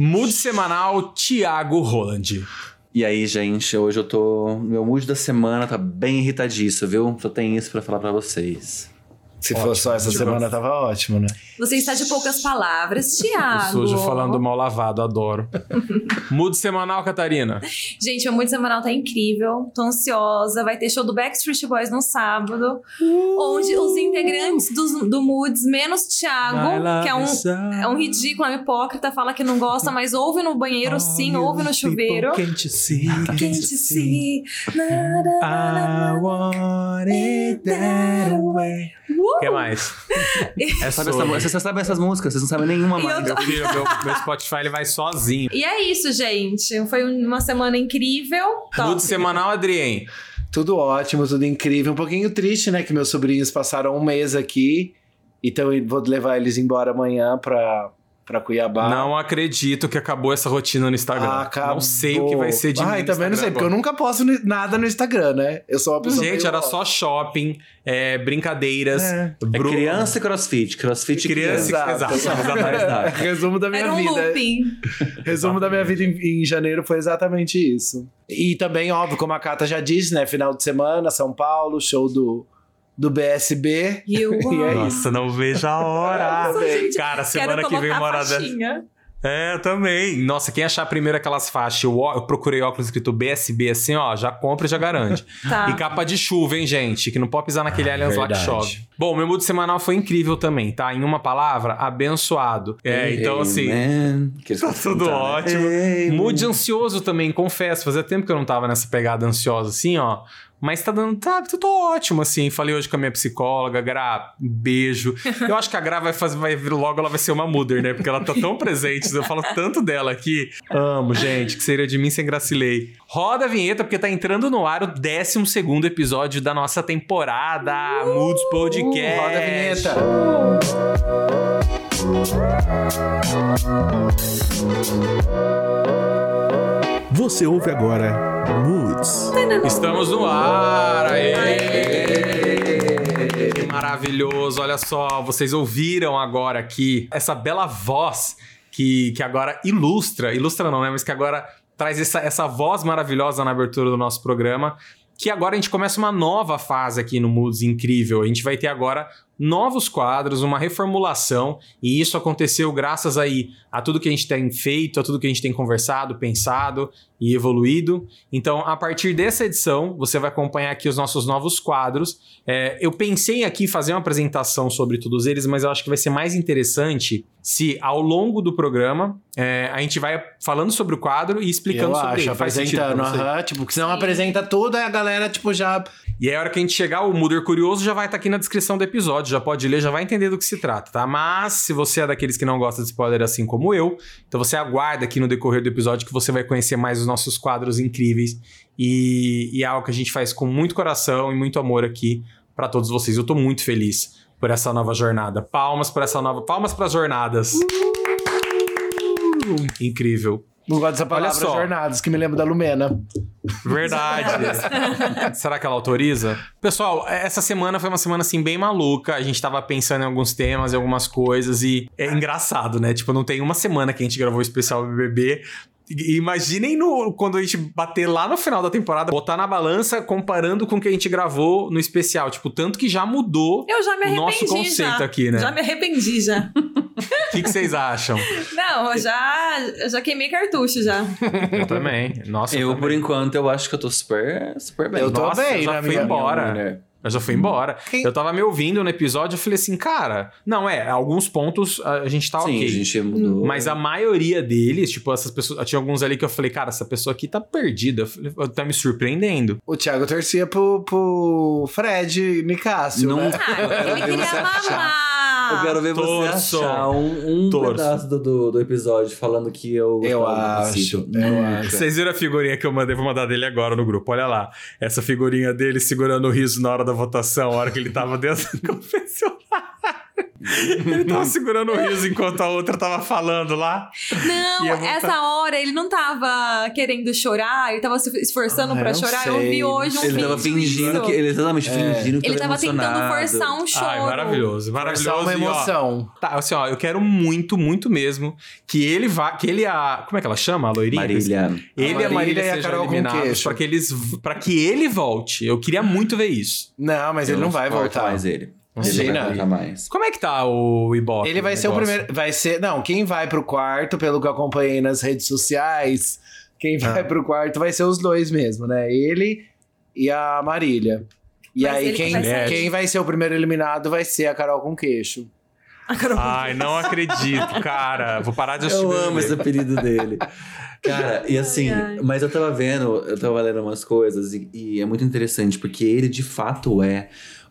Mood semanal, Thiago Roland. E aí, gente, hoje eu tô. Meu mood da semana tá bem irritadiço, viu? Só tem isso pra falar pra vocês. Se for só essa semana, tava ótimo, né? Você está de poucas palavras, Thiago. Sujo falando mal lavado, adoro. Mood semanal, Catarina. Gente, meu mood semanal tá incrível. Tô ansiosa. Vai ter show do Backstreet Boys no sábado. onde os integrantes do, do Moods, menos Thiago, que é um, é um ridículo, é um hipócrita, fala que não gosta, mas ouve no banheiro sim, ouve no chuveiro. Can't you see? Can't you see? Na, na, na, na, I want it that way. O que mais? É Sabe sobre. essa- vocês só sabem essas músicas, vocês não sabem nenhuma eu mais. tô- Meu filho, meu, meu Spotify ele vai sozinho. E é isso, gente. Foi uma semana incrível. Top. Mood semanal, Adrien. Tudo ótimo, tudo incrível. Um pouquinho triste, né? Que meus sobrinhos passaram um mês aqui. Então eu vou levar eles embora amanhã pra, pra Cuiabá. Não acredito que acabou essa rotina no Instagram. Acabou. Não sei o que vai ser de mim Ai, no também não sei, Instagram porque eu nunca posto nada no Instagram, né? Eu sou uma pessoa. Gente, era só shopping, é, brincadeiras. É. É criança e crossfit. Crossfit e Criança e- criança. Exato, exatamente. Resumo da minha Era um vida. looping. Resumo da minha vida em, em janeiro foi exatamente isso. E também, óbvio, como a Cata já disse, né? Final de semana, São Paulo, show do, do BSB. E é are- Nossa, não vejo a hora. Nossa, gente, Cara, semana que vem uma hora dessa. É, eu também. Nossa, quem achar primeiro aquelas faixas, eu, eu procurei óculos escrito BSB assim, ó, já compra e já garante. Tá. E capa de chuva, hein, gente? Que não pode pisar naquele Allianz lá que chove. Bom, meu mood semanal foi incrível também, tá? Em uma palavra, abençoado. É, então assim. Amen. Que Tá tudo né? ótimo. Amen. Mood ansioso também, confesso. Fazia tempo que eu não tava nessa pegada ansiosa, assim, ó. Mas tá dando. Tá tudo ótimo, assim. Falei hoje com a minha psicóloga, Gra, um beijo. Eu acho que a Gra vai fazer. Vai, vir- logo ela vai ser uma mother, né? Porque ela tá tão presente. Eu falo tanto dela aqui. Amo, gente. Que seria de mim sem Gracilei. Roda a vinheta, porque tá entrando no ar o 12 episódio da nossa temporada Moods Podcast. Roda a vinheta. Você ouve agora Moods. Estamos no ar! Aê! Que maravilhoso! Olha só, vocês ouviram agora aqui essa bela voz que, que agora ilustra, ilustra não, né? Mas que agora traz essa, essa voz maravilhosa na abertura do nosso programa. Que agora a gente começa uma nova fase aqui no Moods incrível. A gente vai ter agora novos quadros, uma reformulação, e isso aconteceu graças aí a tudo que a gente tem feito, a tudo que a gente tem conversado, pensado e evoluído. Então, a partir dessa edição, você vai acompanhar aqui os nossos novos quadros. É, eu pensei aqui fazer uma apresentação sobre todos eles, mas eu acho que vai ser mais interessante se, ao longo do programa, é, a gente vai falando sobre o quadro e explicando Eu sobre acho, ele. Faz apresentando, aham. Tipo, porque senão Sim. apresenta tudo, aí a galera, tipo, já. E aí, a hora que a gente chegar, o Muder Curioso já vai estar aqui na descrição do episódio, já pode ler, já vai entender do que se trata, tá? Mas, se você é daqueles que não gosta de spoiler assim como eu, então você aguarda aqui no decorrer do episódio que você vai conhecer mais os nossos quadros incríveis e, e é algo que a gente faz com muito coração e muito amor aqui pra todos vocês. Eu tô muito feliz por essa nova jornada. Palmas por essa nova... Palmas pras jornadas. Incrível. Não gosto dessa palavra só. jornadas, que me lembra da Lumena. Verdade. Será que ela autoriza? Pessoal, essa semana foi uma semana assim bem maluca. A gente tava pensando em alguns temas, em algumas coisas e é engraçado, né? Tipo, não tem uma semana que a gente gravou o especial BBB. Imaginem no, quando a gente bater lá no final da temporada, botar na balança comparando com o que a gente gravou no especial. Tipo, tanto que já mudou Eu já me o nosso conceito já. aqui, né? Já me arrependi já. O que, que vocês acham? Não, eu já, eu já queimei cartucho já. Eu também. Nossa, Eu, também. por enquanto, eu acho que eu tô super, super bem. Eu tô Nossa, bem, já na fui minha- embora. mulher. Eu já fui embora. Quem- Eu tava me ouvindo no episódio, eu falei assim, cara, não, é, alguns pontos a gente tá Sim, ok. a gente mudou. Mas a maioria deles, tipo, essas pessoas. Tinha alguns ali que eu falei, cara, essa pessoa aqui tá perdida. Eu falei, Tá me surpreendendo. O Thiago torcia pro, pro Fred Nicásio, Não- né? Ah, ele queria mamar. Eu quero ver você achar um, um pedaço do, do, do episódio falando que eu Eu acho, eu Nunca. acho. Vocês viram a figurinha que eu mandei? Vou mandar dele agora no grupo. Olha lá. Essa figurinha dele segurando o riso na hora da votação, a hora que ele tava dentro do confessionário. Ele tava segurando o riso enquanto a outra tava falando lá. Não, eu vou essa hora ele não tava querendo chorar, ele tava se esforçando Ah, pra eu chorar. sei. Eu vi hoje um Ele tava fingindo disso. que. Ele exatamente fingindo que Ele tava tentando emocionado. forçar um choro. Ai, maravilhoso, maravilhoso. Forçar uma E, ó, emoção. Tá, assim, ó, eu quero muito, muito mesmo que ele vá, que ele e a, como é que ela chama, a loirinha? Marília. Ele a Marília Marília e a Carol com eliminados para que eles, para que ele volte. Eu queria muito ver isso. Não, mas ele não vai suporto voltar. mais ele. Não ele vai voltar mais. Como é que tá o Ibope? Ele vai ser o primeiro. Vai ser. Não, quem vai pro quarto, pelo que eu acompanhei nas redes sociais, quem vai Ah. pro quarto vai ser os dois mesmo, né? Ele e a Marília. E Mas aí, quem vai quem vai ser o primeiro eliminado vai ser a Carol com queixo. Ai, não acredito, cara. Vou parar de assistir. Eu amo esse apelido dele. Cara, e assim, Ai, ai. mas eu tava vendo, eu tava lendo umas coisas e, e é muito interessante, porque ele de fato é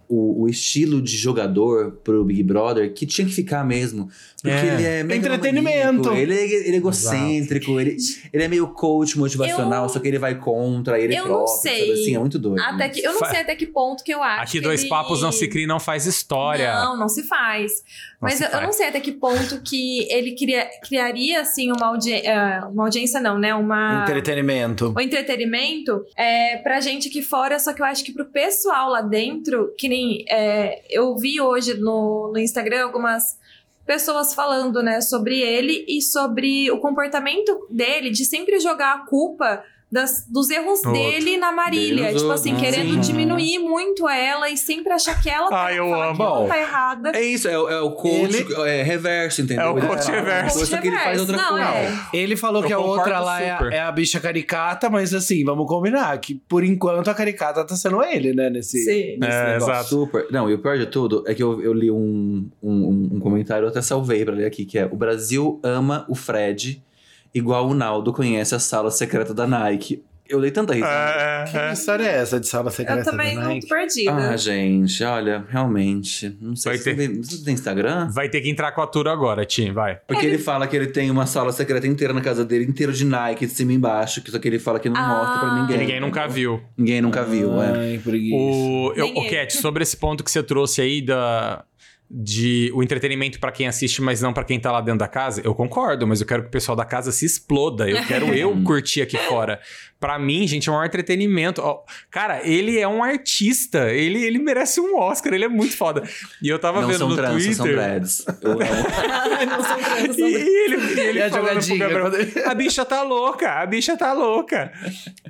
o, o estilo de jogador pro Big Brother que tinha que ficar mesmo. Porque É. ele é Entretenimento. Ele é, ele é egocêntrico, ele, ele é meio coach motivacional, Eu- só que ele vai contra, ele eu é não próprio, sei. sabe assim? É muito doido. Até que, eu não Fa- sei até que ponto que eu acho. Aqui que dois ele- papos não se cria, não faz história. Não, não se faz. Mas eu, eu não sei até que ponto que ele cria- criaria, assim, uma, audi eh, uma audiência, não, né? Uma. Entretenimento. O entretenimento é pra gente aqui fora, só que eu acho que pro pessoal lá dentro, que nem é, eu vi hoje no, no Instagram algumas pessoas falando, né, sobre ele e sobre o comportamento dele de sempre jogar a culpa das- dos erros No dele na Marília. Nos Tipo assim, outros. querendo Sim. diminuir muito ela e sempre achar que ela tá, Ai, eu falar amo. que ela Bom, tá errada. É isso, é, o- é o coach Ele- é, reverso, entendeu? É o coach uma reverso. coisa, Só que ele faz outra Não, coisa. é. Ele falou Eu que a outra lá é a, é a bicha caricata, mas assim, vamos combinar que por enquanto a caricata tá sendo ele, né? Nesse, Sim. nesse É, negócio. exato. Super. Não, e o pior de tudo é que eu, eu li um, um, um comentário, eu até salvei pra ler aqui, que é o Brasil ama o Fred igual o Naldo conhece a sala secreta da Nike. Eu dei tanta risada. É, Que é, é. história é essa de sala secreta Eu também da não Nike? tô perdida. Ah, gente, olha, realmente. Não sei Vai se ter. você tem, você tem Instagram? Vai ter que entrar com a tour agora, Tim, vai. Porque ele... fala que ele tem uma sala secreta inteira na casa dele, inteiro de Nike, de cima e embaixo, que só que ele fala que não Ah. mostra pra ninguém. Que ninguém nunca viu. Ninguém nunca viu, é. Ai, preguiça. O, eu, o ele. Cat, sobre esse ponto que você trouxe aí da de o entretenimento pra quem assiste, mas não pra quem tá lá dentro da casa, eu concordo, mas eu quero que o pessoal da casa se exploda. Eu quero eu curtir aqui fora. Pra mim, gente, é um maior entretenimento. Ó, cara, ele é um artista. Ele, ele merece um Oscar. Ele é muito foda. E eu tava Não vendo são no tranças, são Twitter. dreads. Eu amo. não são trans, são ele, e ele E a falando pro Gabriel, A bicha tá louca, a bicha tá louca.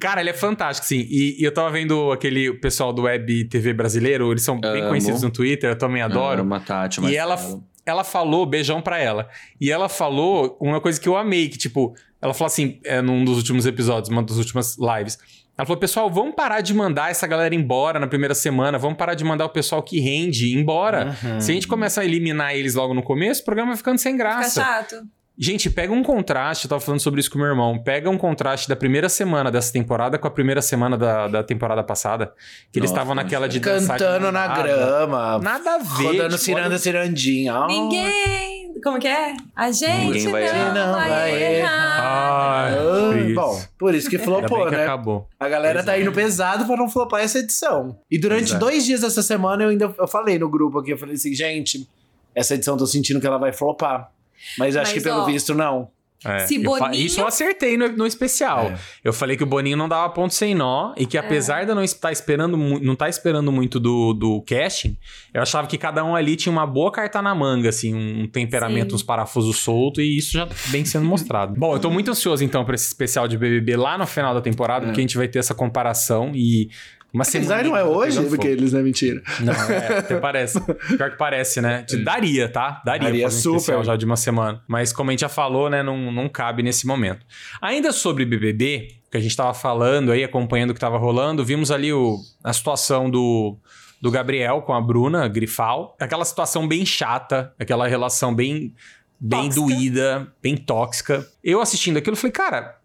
Cara, ele é fantástico, sim. E, e eu tava vendo aquele pessoal do Web TV brasileiro, eles são bem Amo. conhecidos no Twitter, eu também adoro. Uma Tati, E ela, ela falou, beijão pra ela. E ela falou uma coisa que eu amei, que tipo, ela falou assim, é, num dos últimos episódios, uma das últimas lives. Ela falou, pessoal, vamos parar de mandar essa galera embora na primeira semana, vamos parar de mandar o pessoal que rende embora. Uhum. Se a gente começar a eliminar eles logo no começo, o programa vai ficando sem Fica graça. chato. Gente, pega um contraste, eu tava falando sobre isso com meu irmão. Pega um contraste da primeira semana dessa temporada com a primeira semana da, da temporada passada. Que eles estavam naquela de dançar Cantando na grama. Nada a ver. Rodando tipo, ciranda, olha- cirandinha. Ai. Ninguém. Como que é? A gente não, vai errar. Não vai, vai errar. Ai, Ah, bom, por isso que Ainda flopou, bem que né? acabou. A galera tá indo pesado pra não flopar essa edição. E durante é. dois dias dessa semana eu ainda eu falei no grupo aqui, eu falei assim, gente, essa edição eu tô sentindo que ela vai flopar. Mas acho Mas, que pelo ó, visto não. É, Se eu Boninho- Isso eu acertei no, no especial. É. Eu falei que o Boninho não dava ponto sem nó e que apesar de eu não estar esperando, mu- não estar esperando muito do, do casting, eu achava que cada um ali tinha uma boa carta na manga, assim, um temperamento, Sim. uns parafusos soltos e isso já vem sendo mostrado. Bom, eu tô muito ansioso então pra esse especial de BBB lá no final da temporada, porque a gente vai ter essa comparação e uma Apesar semana não é hoje, porque eles não é mentira. Não, é, até parece. Pior que parece, né? De- Daria, tá? Daria, Daria um super. já de uma semana. Mas como a gente já falou, né? Não, não cabe nesse momento. Ainda sobre BBB, que a gente tava falando aí, acompanhando o que tava rolando, vimos ali o, a situação do, do Gabriel com a Bruna Grifal. Aquela situação bem chata, aquela relação bem, bem Tóxica. doída, bem tóxica. Eu assistindo aquilo, falei, cara,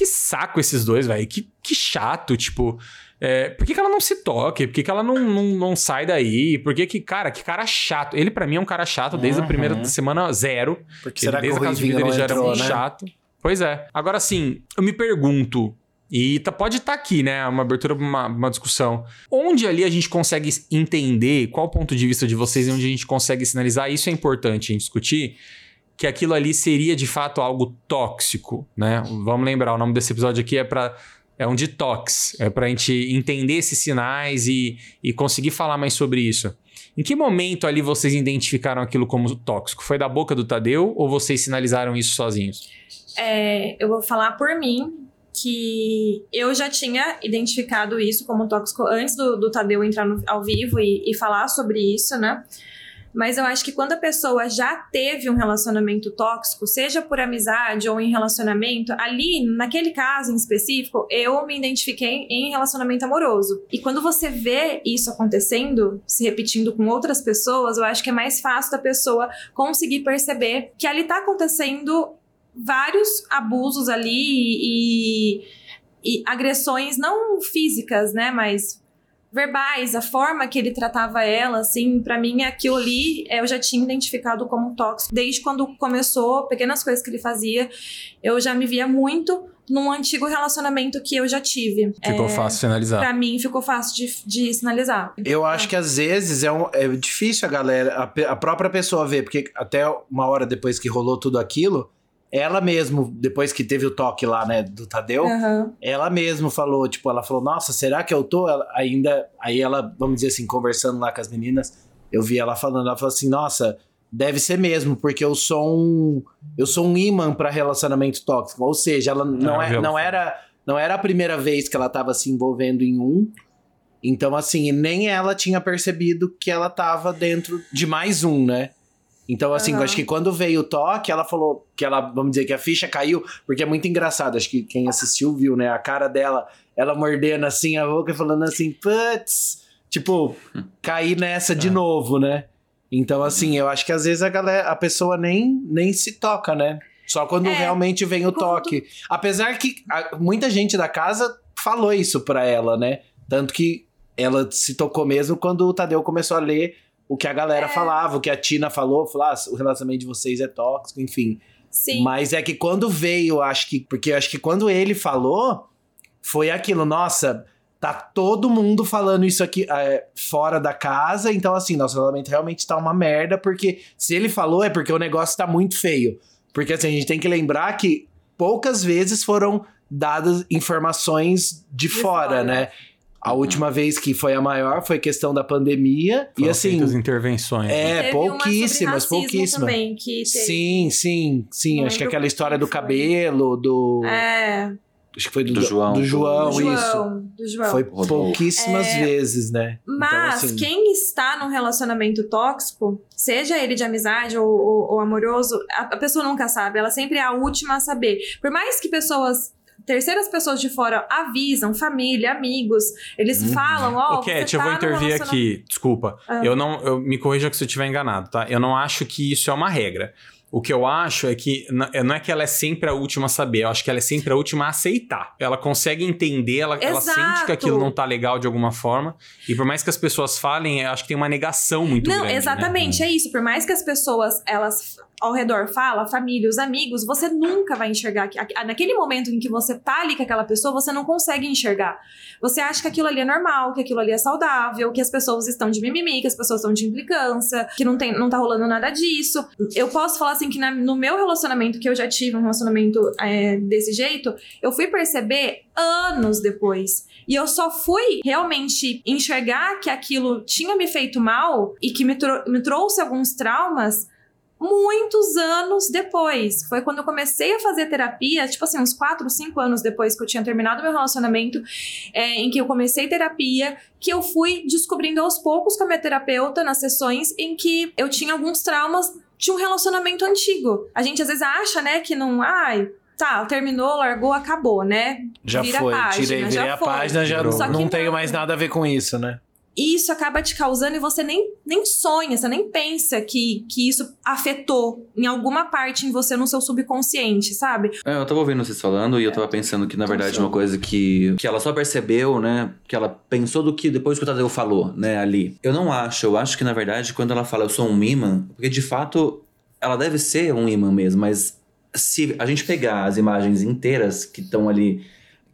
que saco esses dois, velho. Que, que chato, tipo. é, por que, que ela não se toque? Por que, que ela não, não, não sai daí? Por que que, cara, que cara chato. Ele, pra mim, é um cara chato desde a primeira Uhum. semana zero. Porque Ele, será que desde a casa de vida ele já era entrou, muito né? chato. Pois é. Agora, assim, eu me pergunto. E tá, pode estar aqui, né? Uma abertura para uma, uma, discussão. Onde ali a gente consegue entender qual o ponto de vista de vocês e onde a gente consegue sinalizar, isso é importante a gente discutir, que aquilo ali seria de fato algo tóxico, né? Vamos lembrar, o nome desse episódio aqui é para é um detox, é para a gente entender esses sinais e, e conseguir falar mais sobre isso. Em que momento ali vocês identificaram aquilo como tóxico? Foi da boca do Tadeu ou vocês sinalizaram isso sozinhos? É, eu vou falar por mim que eu já tinha identificado isso como tóxico antes do, do Tadeu entrar no, ao vivo e, e falar sobre isso, né? Mas eu acho que quando a pessoa já teve um relacionamento tóxico, seja por amizade ou em relacionamento, ali, naquele caso em específico, eu me identifiquei em relacionamento amoroso. E quando você vê isso acontecendo, se repetindo com outras pessoas, eu acho que é mais fácil da pessoa conseguir perceber que ali tá acontecendo vários abusos ali e, e agressões não físicas, né, mas verbais, a forma que ele tratava ela, assim, para mim aquilo ali eu já tinha identificado como tóxico. Desde quando começou, pequenas coisas que ele fazia, eu já me via muito num antigo relacionamento que eu já tive. Ficou é, fácil sinalizar. Pra mim ficou fácil de, de sinalizar. Eu acho que às vezes é, um, é difícil a galera, a, a própria pessoa ver, porque até uma hora depois que rolou tudo aquilo, ela mesmo, depois que teve o toque lá, né, do Tadeu, uhum. ela mesmo falou, tipo, ela falou, nossa, será que eu tô ela, ainda... Aí ela, vamos dizer assim, conversando lá com as meninas, eu vi ela falando, ela falou assim, nossa, deve ser mesmo, porque eu sou um... Eu sou um imã para relacionamento tóxico. Ou seja, ela não, é, não, era, não era a primeira vez que ela tava se envolvendo em um, então, assim, nem ela tinha percebido que ela tava dentro de mais um, né? Então, assim, uhum. acho que quando veio o toque, ela falou que ela, vamos dizer, que a ficha caiu, porque é muito engraçado. Acho que quem assistiu viu, né? A cara dela, ela mordendo assim a boca e falando assim, putz, tipo, cair nessa de é. novo, né? Então, assim, eu acho que às vezes a galera, a pessoa nem, nem se toca, né? Só quando é, realmente vem o quando... toque. Apesar que a, muita gente da casa falou isso pra ela, né? Tanto que ela se tocou mesmo quando o Tadeu começou a ler o que a galera é. falava, o que a Tina falou, falou, ah, o relacionamento de vocês é tóxico, enfim. Sim. Mas é que quando veio, acho que. Porque acho que quando ele falou, foi aquilo, nossa, tá todo mundo falando isso aqui é, fora da casa, então assim, nosso relacionamento realmente tá uma merda, porque se ele falou é porque o negócio tá muito feio. Porque assim, a gente tem que lembrar que poucas vezes foram dadas informações de, de fora, fora, né? A última vez que foi a maior foi questão da pandemia. Foram e assim. intervenções. É, né? pouquíssimas, pouquíssimas. Também, que sim, sim, sim. Não Acho que aquela história do cabelo, do. É. Acho que foi do, do João. Do João, do isso. João, do João. Foi pouquíssimas é, vezes, né? Então, mas então, assim... quem está num relacionamento tóxico, seja ele de amizade ou, ou, ou amoroso, a, a, pessoa nunca sabe. Ela sempre é a última a saber. Por mais que pessoas terceiras pessoas de fora avisam, família, amigos, eles uhum. falam, ó, oh, Cat, eu vou tá intervir aqui, desculpa. Ah. Eu não, eu me corrija se eu estiver enganado, tá? Eu não acho que isso é uma regra. O que eu acho é que é, não é que ela é sempre a última a saber, eu acho que ela é sempre a última a aceitar. Ela consegue entender, ela, ela sente que aquilo não tá legal de alguma forma. E por mais que as pessoas falem, eu acho que tem uma negação muito não, grande. Não, exatamente, né? é isso. Por mais que as pessoas elas ao redor fala, família, os amigos, você nunca vai enxergar. Que, naquele momento em que você tá ali com aquela pessoa, você não consegue enxergar. Você acha que aquilo ali é normal, que aquilo ali é saudável, que as pessoas estão de mimimi, que as pessoas estão de implicância, que não, tem, não tá rolando nada disso. Eu posso falar assim que na, no meu relacionamento, que eu já tive um relacionamento é, desse jeito, eu fui perceber anos depois. E eu só fui realmente enxergar que aquilo tinha me feito mal e que me, me trouxe alguns traumas muitos anos depois. Foi quando eu comecei a fazer terapia, tipo assim, uns 4, 5 anos depois que eu tinha terminado meu relacionamento, é, em que eu comecei terapia, que eu fui descobrindo aos poucos com a minha terapeuta nas sessões em que eu tinha alguns traumas de um relacionamento antigo. A gente às vezes acha, né, que não, ai, tá, terminou, largou, acabou, né? Já Vira foi, página, tirei, virei já a foi. página, já não, não tenho mais nada a ver com isso, né? Isso acaba te causando e você nem, nem sonha, você nem pensa que, que isso afetou em alguma parte em você no seu subconsciente, sabe? É, eu tava ouvindo vocês falando e eu tava pensando que, na verdade, uma coisa que, que ela só percebeu, né? Que ela pensou do que depois que o Tadeu falou, né, ali. Eu não acho, eu acho que, na verdade, quando ela fala eu sou um imã, porque de fato ela deve ser um imã mesmo, mas se a gente pegar as imagens inteiras que estão ali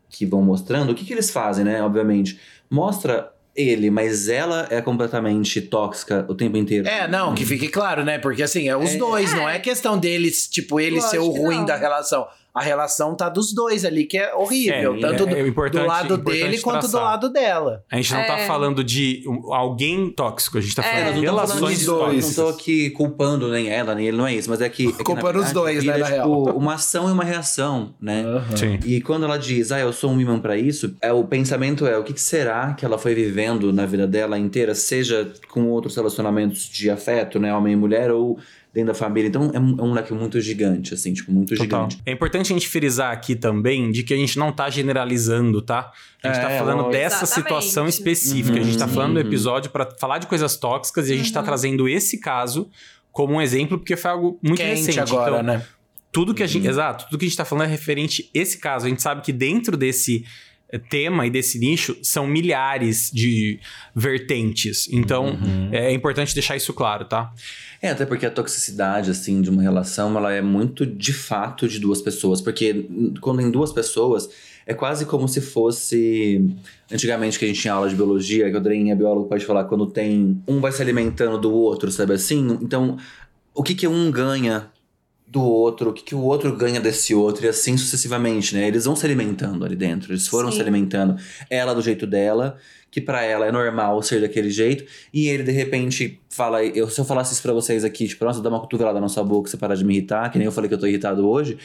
que vão mostrando, o que, que eles fazem, né? Obviamente, mostra ele, mas ela é completamente tóxica o tempo inteiro. É, não, que fique claro, né? Porque assim, é os É. dois, não é questão deles, tipo, ele ser o Lógico ruim da relação. A relação tá dos dois ali, que é horrível. É, tanto é- do, é do lado dele quanto do traçar. lado dela. A gente não tá É. falando de alguém tóxico, a gente tá É. falando de falando relações de dois. Não tô aqui culpando nem ela, nem ele, não é isso. Mas é que. É Culpando os dois, né, na tipo, real. uma ação e uma reação, né? Sim. E quando ela diz, ah, eu sou um imã pra isso, é, o pensamento é o que, que será que ela foi vivendo na vida dela inteira, seja com outros relacionamentos de afeto, né, homem e mulher, ou dentro da família. Então é um, é um leque muito gigante, assim, tipo, muito Total. gigante. É importante a gente frisar aqui também de que a gente não tá generalizando, tá? A gente É, tá falando lógico. dessa Exatamente. situação específica. a gente tá Uhum. falando do Uhum. episódio pra falar de coisas tóxicas e a gente tá Uhum. trazendo esse caso como um exemplo porque foi algo muito Quente recente. agora, então, né? tudo que a gente, Uhum. exato, tudo que a gente tá falando é referente a esse caso. A gente sabe que dentro desse tema e desse nicho são milhares de vertentes. Então, Uhum. é importante deixar isso claro, tá? É, até porque a toxicidade, assim, de uma relação, ela é muito de fato de duas pessoas. Porque quando em duas pessoas, é quase como se fosse. Antigamente, que a gente tinha aula de biologia, que o Dren é biólogo, pode falar, quando tem. Um vai se alimentando do outro, sabe assim? Então, o que, que um ganha do outro, o que, que o outro ganha desse outro, e assim sucessivamente, né? Eles vão se alimentando ali dentro, eles foram Sim. se alimentando. Ela do jeito dela, que pra ela é normal ser daquele jeito, e ele de repente fala, eu, se eu falasse isso pra vocês aqui, tipo, nossa, dá uma cotovelada na sua boca, você parar de me irritar, que nem eu falei que eu tô irritado hoje,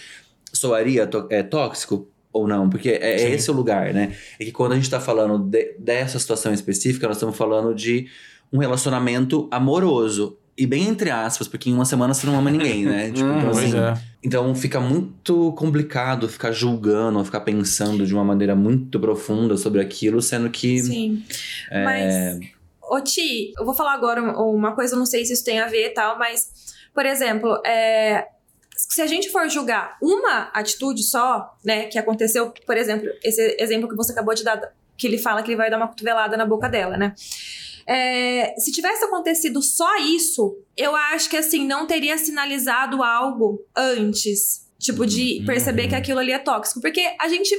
soaria é, tóxico? Ou não, porque é, é esse o lugar, né? É que quando a gente tá falando de- dessa situação específica, nós estamos falando de um relacionamento amoroso. E bem entre aspas, porque em uma semana você não ama ninguém, né? Tipo, então, Uhum. Assim, é. então fica muito complicado ficar julgando, ou ficar pensando de uma maneira muito profunda sobre aquilo, sendo que. Sim. é, Mas, ô Ti, eu vou falar agora uma- coisa, não sei se isso tem a ver e tal, mas, por exemplo, é, se a gente for julgar uma atitude só, né, que aconteceu, por exemplo, esse exemplo que você acabou de dar, que ele fala que ele vai dar uma cotovelada na boca dela, né? É, se tivesse acontecido só isso, eu acho que assim, não teria sinalizado algo antes. Tipo, de Uhum. perceber que aquilo ali é tóxico. Porque a gente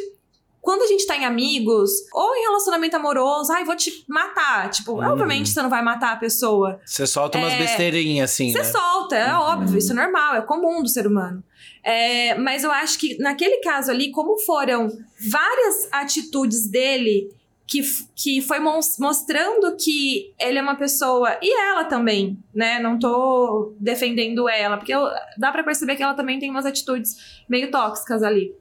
quando a gente tá em amigos ou em relacionamento amoroso, ai, vou te matar. Tipo, Uhum. obviamente você não vai matar a pessoa. Você solta umas É, besteirinhas assim, Você né? solta, é Uhum. óbvio, isso é normal, é comum do ser humano. É, mas eu acho que naquele caso ali, como foram várias atitudes dele que, que foi mos- mostrando que ele é uma pessoa, e ela também, né? Não tô defendendo ela, porque eu- dá pra perceber que ela também tem umas atitudes meio tóxicas ali.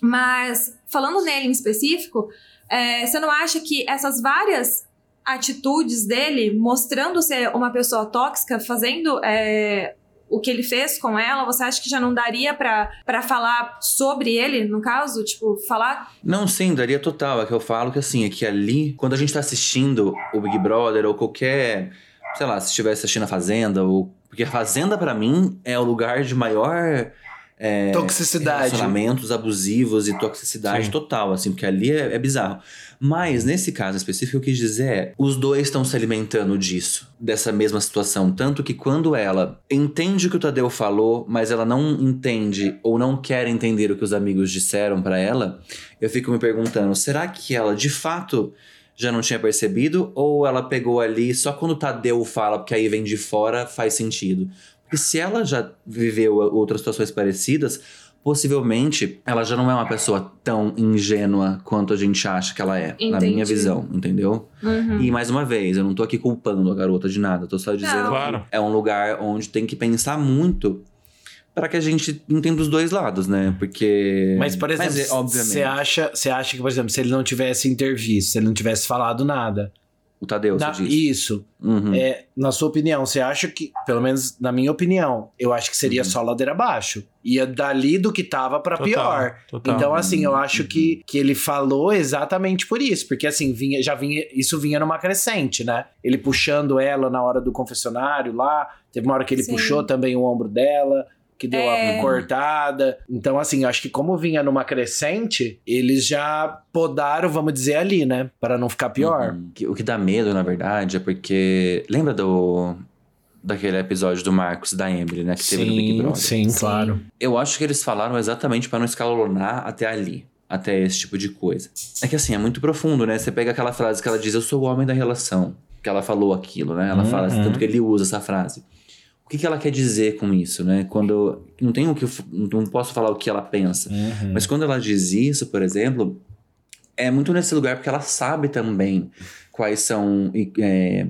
Mas, falando nele em específico, é, você não acha que essas várias atitudes dele, mostrando ser uma pessoa tóxica, fazendo é, o que ele fez com ela, você acha que já não daria pra falar sobre ele, no caso? Tipo, falar. Não, sim, daria total. É que eu falo que assim, é que ali, quando a gente tá assistindo o Big Brother ou qualquer. Sei lá, se estivesse assistindo a Fazenda, ou. Porque a Fazenda, pra mim, é o lugar de maior. É, Toxicidade. Relacionamentos abusivos e toxicidade Sim. total, assim, porque ali é, é bizarro. Mas, nesse caso específico, eu quis dizer é, os dois estão se alimentando disso, dessa mesma situação. Tanto que quando ela entende o que o Tadeu falou, mas ela não entende ou não quer entender o que os amigos disseram pra ela, eu fico me perguntando, será que ela de fato já não tinha percebido? Ou ela pegou ali só quando o Tadeu fala, porque aí vem de fora, faz sentido? Porque se ela já viveu outras situações parecidas, possivelmente ela já não é uma pessoa tão ingênua quanto a gente acha que ela é, na Entendi. minha visão, entendeu? Uhum. E mais uma vez, eu não tô aqui culpando a garota de nada, tô só dizendo Não. Claro. que é um lugar onde tem que pensar muito para que a gente entenda os dois lados, né? Porque. Mas, por exemplo, é, obviamente. você acha, você acha que, por exemplo, se ele não tivesse intervisto, se ele não tivesse falado nada. O Tadeu, na- você disse. isso. Uhum. É, na sua opinião, você acha que, pelo menos na minha opinião, eu acho que seria Uhum. só ladeira abaixo. Ia dali do que tava pra Total, pior. total. Então, assim, eu Uhum. acho que, que ele falou exatamente por isso. Porque, assim, vinha, já vinha, isso vinha numa crescente, né? Ele puxando ela na hora do confessionário lá. Teve uma hora que ele Sim. puxou também o ombro dela. Que deu É. a cortada. Então, assim, acho que como vinha numa crescente, eles já podaram, vamos dizer, ali, né? Para não ficar pior. Uhum. O que dá medo, na verdade, é porque. Lembra do. Daquele episódio do Marcos e da Emily, né? Que teve no Big Sim, Brother. sim, Sim. claro. Eu acho que eles falaram exatamente para não escalonar até ali. até esse tipo de coisa. É que assim, é muito profundo, né? Você pega aquela frase que ela diz, eu sou o homem da relação. Que ela falou aquilo, né? Ela uhum. fala, tanto que ele usa essa frase. O que, que ela quer dizer com isso, né? Quando. Não tenho que. Não posso falar o que ela pensa. Uhum. Mas quando ela diz isso, por exemplo, é muito nesse lugar porque ela sabe também quais são é,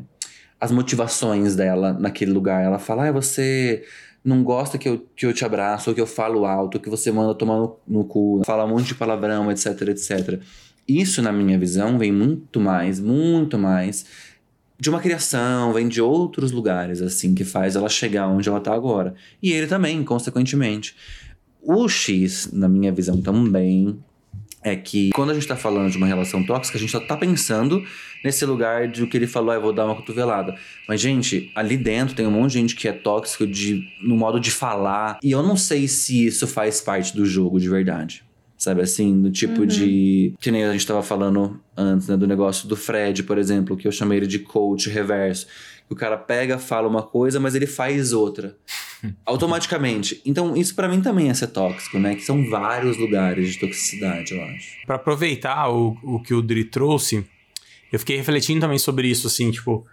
as motivações dela naquele lugar. Ela fala, ah, você não gosta que eu, que eu te abraço, ou que eu falo alto, que você manda tomar no, no cu, fala um monte de palavrão, etc, etc. Isso, na minha visão, vem muito mais, muito mais de uma criação, vem de outros lugares, assim, que faz ela chegar onde ela tá agora. E ele também, consequentemente. O X, na minha visão também, é que quando a gente tá falando de uma relação tóxica, a gente só tá pensando nesse lugar de o que ele falou, ah, eu vou dar uma cotovelada. Mas, gente, ali dentro tem um monte de gente que é tóxico de, no modo de falar. E eu não sei se isso faz parte do jogo de verdade. Sabe assim, do tipo uhum. de. Que nem a gente tava falando antes, né? Do negócio do Fred, por exemplo, que eu chamei ele de coach reverso. Que o cara pega, fala uma coisa, mas ele faz outra. automaticamente. Então, isso para mim também é ser tóxico, né? Que são vários lugares de toxicidade, eu acho. Para aproveitar o, o que o Dri trouxe, eu fiquei refletindo também sobre isso, assim, tipo,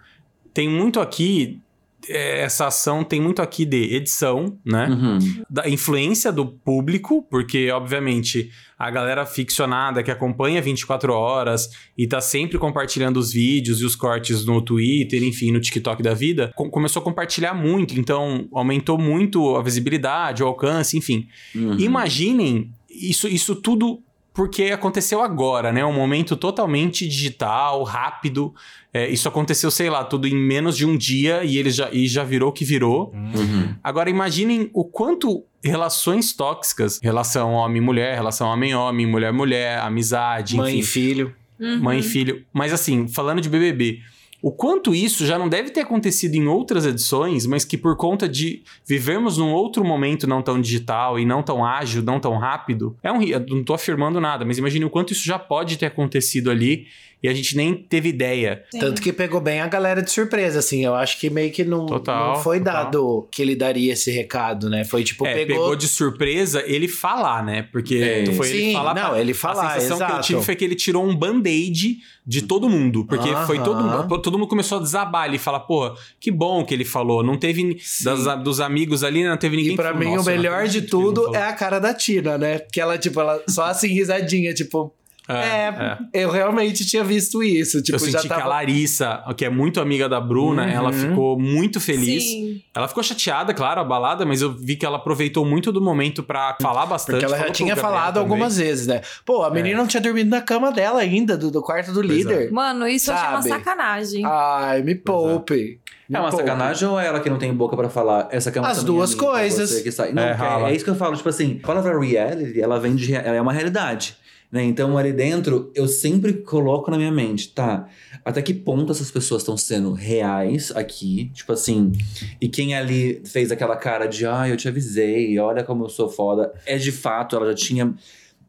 tem muito aqui essa ação tem muito aqui de edição, né? Uhum. Da influência do público, porque, obviamente, a galera ficcionada que acompanha 24 horas e tá sempre compartilhando os vídeos e os cortes no Twitter, enfim, no TikTok da vida, com começou a compartilhar muito, então aumentou muito a visibilidade, o alcance, enfim. Uhum. Imaginem isso, isso tudo porque aconteceu agora, né? Um momento totalmente digital, rápido. É, isso aconteceu, sei lá, tudo em menos de um dia e ele já, e já virou o que virou. Uhum. Agora imaginem o quanto relações tóxicas, relação homem-mulher, relação homem-homem, mulher-mulher, amizade, mãe e filho. Uhum. Mãe e filho. Mas assim, falando de BBB, o quanto isso já não deve ter acontecido em outras edições, mas que por conta de vivermos num outro momento não tão digital e não tão ágil, não tão rápido, é um, não estou afirmando nada, mas imagine o quanto isso já pode ter acontecido ali e a gente nem teve ideia. Sim. Tanto que pegou bem a galera de surpresa, assim. Eu acho que meio que não, total, não foi total. dado que ele daria esse recado, né? Foi tipo, é, pegou... pegou de surpresa ele falar, né? Porque é. foi Sim, ele falar. Não, ele falar. A sensação exato. que eu tive foi que ele tirou um band-aid de todo mundo. Porque uh -huh. foi todo mundo. Todo mundo começou a desabar e falar, pô, que bom que ele falou. Não teve. Das, dos amigos ali, não teve ninguém E pra que mim, o melhor de tudo é a cara da Tina, né? Que ela, tipo, ela só assim, risadinha, tipo. É, é, é, eu realmente tinha visto isso. Tipo, eu senti já tava... que a Larissa, que é muito amiga da Bruna, uhum. ela ficou muito feliz. Sim. Ela ficou chateada, claro, abalada, mas eu vi que ela aproveitou muito do momento para falar bastante. Porque ela já tinha falado algumas vezes, né? Pô, a menina é. não tinha dormido na cama dela ainda, do, do quarto do pois é. líder. Mano, isso sabe? eu achei uma sacanagem. Ai, me poupe. É uma sacanagem ou é ela que não tem boca para falar? Essa é uma As duas coisas. Não, é, é, isso que eu falo. Tipo assim, a palavra reality, ela vem de. Ela é uma realidade. Né? Então, ali dentro, eu sempre coloco na minha mente, tá? Até que ponto essas pessoas estão sendo reais aqui? Tipo assim, e quem ali fez aquela cara de, ah, eu te avisei, olha como eu sou foda, é de fato, ela já tinha.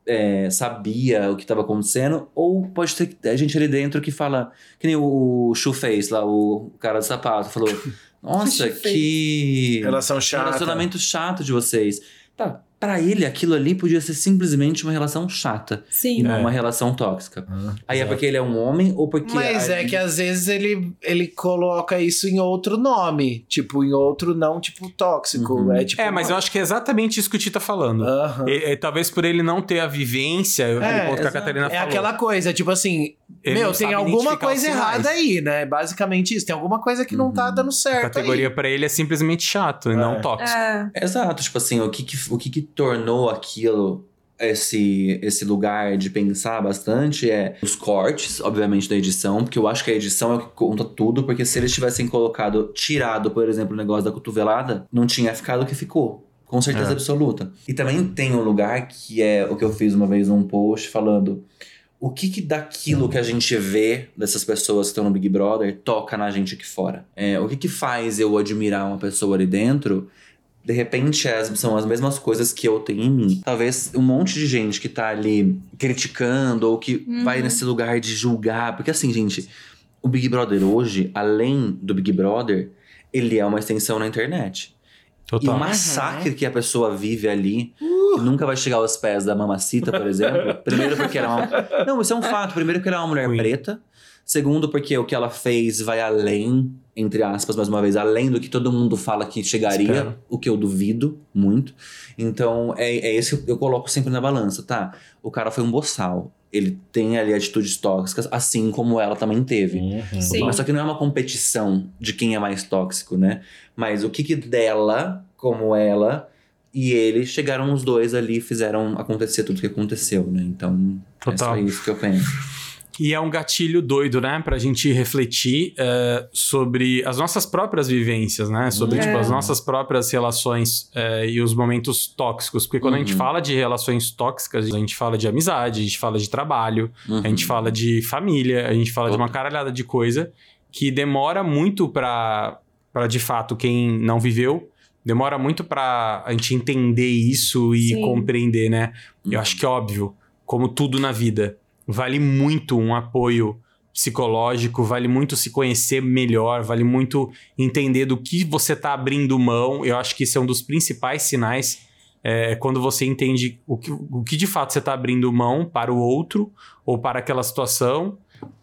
É, sabia o que estava acontecendo, ou pode ter gente ali dentro que fala, que nem o Chu fez lá, o cara do sapato, falou: Nossa, que. Relação chata. Relacionamento chato de vocês. Tá, para ele aquilo ali podia ser simplesmente uma relação chata. Sim. E não é. uma relação tóxica. Ah, Aí é porque ele é um homem ou porque. Mas é que às vezes ele, ele coloca isso em outro nome. Tipo, em outro não, tipo, tóxico. Uhum. É, tipo, é, mas eu acho que é exatamente isso que o Tita tá falando. Uhum. E, e, talvez por ele não ter a vivência, é, o que a Catarina é falou. É aquela coisa, tipo assim. Ele meu, tem alguma coisa errada aí, né? Basicamente isso. Tem alguma coisa que uhum. não tá uhum. dando certo. A categoria para ele é simplesmente chato e não é. tóxico. É. Exato. Tipo assim, o que, que o que, que tornou aquilo esse, esse lugar de pensar bastante é os cortes, obviamente, da edição, porque eu acho que a edição é o que conta tudo, porque se eles tivessem colocado, tirado, por exemplo, o negócio da cotovelada, não tinha ficado o que ficou. Com certeza é. absoluta. E também tem um lugar que é o que eu fiz uma vez num post falando o que que daquilo que a gente vê dessas pessoas que estão no Big Brother toca na gente aqui fora? É, o que que faz eu admirar uma pessoa ali dentro de repente as, são as mesmas coisas que eu tenho em mim. Talvez um monte de gente que tá ali criticando ou que uhum. vai nesse lugar de julgar. Porque assim, gente, o Big Brother hoje, além do Big Brother, ele é uma extensão na internet. Total. E o massacre uhum. que a pessoa vive ali, uh. nunca vai chegar aos pés da Mamacita, por exemplo. Primeiro porque ela é uma... Não, isso é um fato. Primeiro porque ela é uma mulher Queen. preta. Segundo porque o que ela fez vai além, entre aspas, mais uma vez, além do que todo mundo fala que chegaria, Espero. o que eu duvido muito. Então, é, é esse que eu coloco sempre na balança, tá? O cara foi um boçal. Ele tem ali atitudes tóxicas, assim como ela também teve. Sim. Mas só que não é uma competição de quem é mais tóxico, né? Mas o que que dela, como ela e ele, chegaram os dois ali e fizeram acontecer tudo que aconteceu, né? Então, Total. é só isso que eu penso. E é um gatilho doido, né? Pra gente refletir eh, sobre as nossas próprias vivências, né? Sobre, É. tipo, as nossas próprias relações eh, e os momentos tóxicos. Porque quando a gente Uhum. fala de relações tóxicas, a gente fala de amizade, a gente fala de trabalho, a gente Uhum. fala de família, a gente fala de uma caralhada de coisa que demora muito pra, pra de fato, quem não viveu, demora muito pra a gente entender isso e Sim. compreender, né? Eu Uhum. acho que é óbvio, como tudo na vida, vale muito um apoio psicológico, vale muito se conhecer melhor, vale muito entender do que você tá abrindo mão. Eu acho que isso é um dos principais sinais. É quando você entende o que, o que de fato você tá abrindo mão para o outro ou para aquela situação,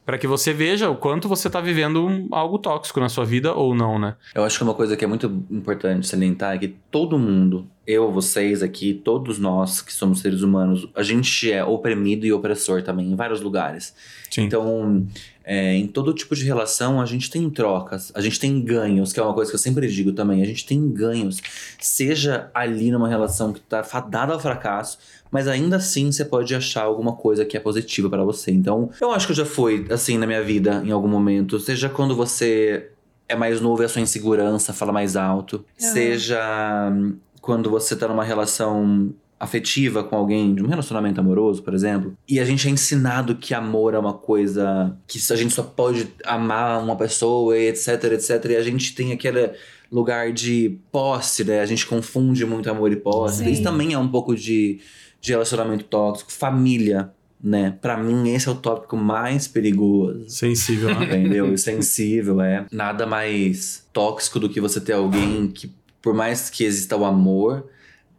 para que você veja o quanto você tá vivendo algo tóxico na sua vida ou não, né? Eu acho que uma coisa que é muito importante salientar é que todo mundo, eu, vocês aqui, todos nós que somos seres humanos, a gente é oprimido e opressor também, em vários lugares. Sim. Então, é, em todo tipo de relação, a gente tem trocas, a gente tem ganhos, que é uma coisa que eu sempre digo também. A gente tem ganhos, seja ali numa relação que tá fadada ao fracasso, mas ainda assim você pode achar alguma coisa que é positiva pra você. Então, eu acho que eu já fui assim na minha vida em algum momento, seja quando você é mais novo e a sua insegurança fala mais alto, Aham. seja hum, quando você tá numa relação afetiva com alguém, de um relacionamento amoroso, por exemplo, e a gente é ensinado que amor é uma coisa que a gente só pode amar uma pessoa, e etc, etc, e a gente tem aquele lugar de posse, né? A gente confunde muito amor e posse. Sim. Isso também é um pouco de, de relacionamento tóxico, família, né? Pra mim esse é o tópico mais perigoso. Sensível, né? Entendeu? E sensível, é. Nada mais tóxico do que você ter alguém que, por mais que exista o amor,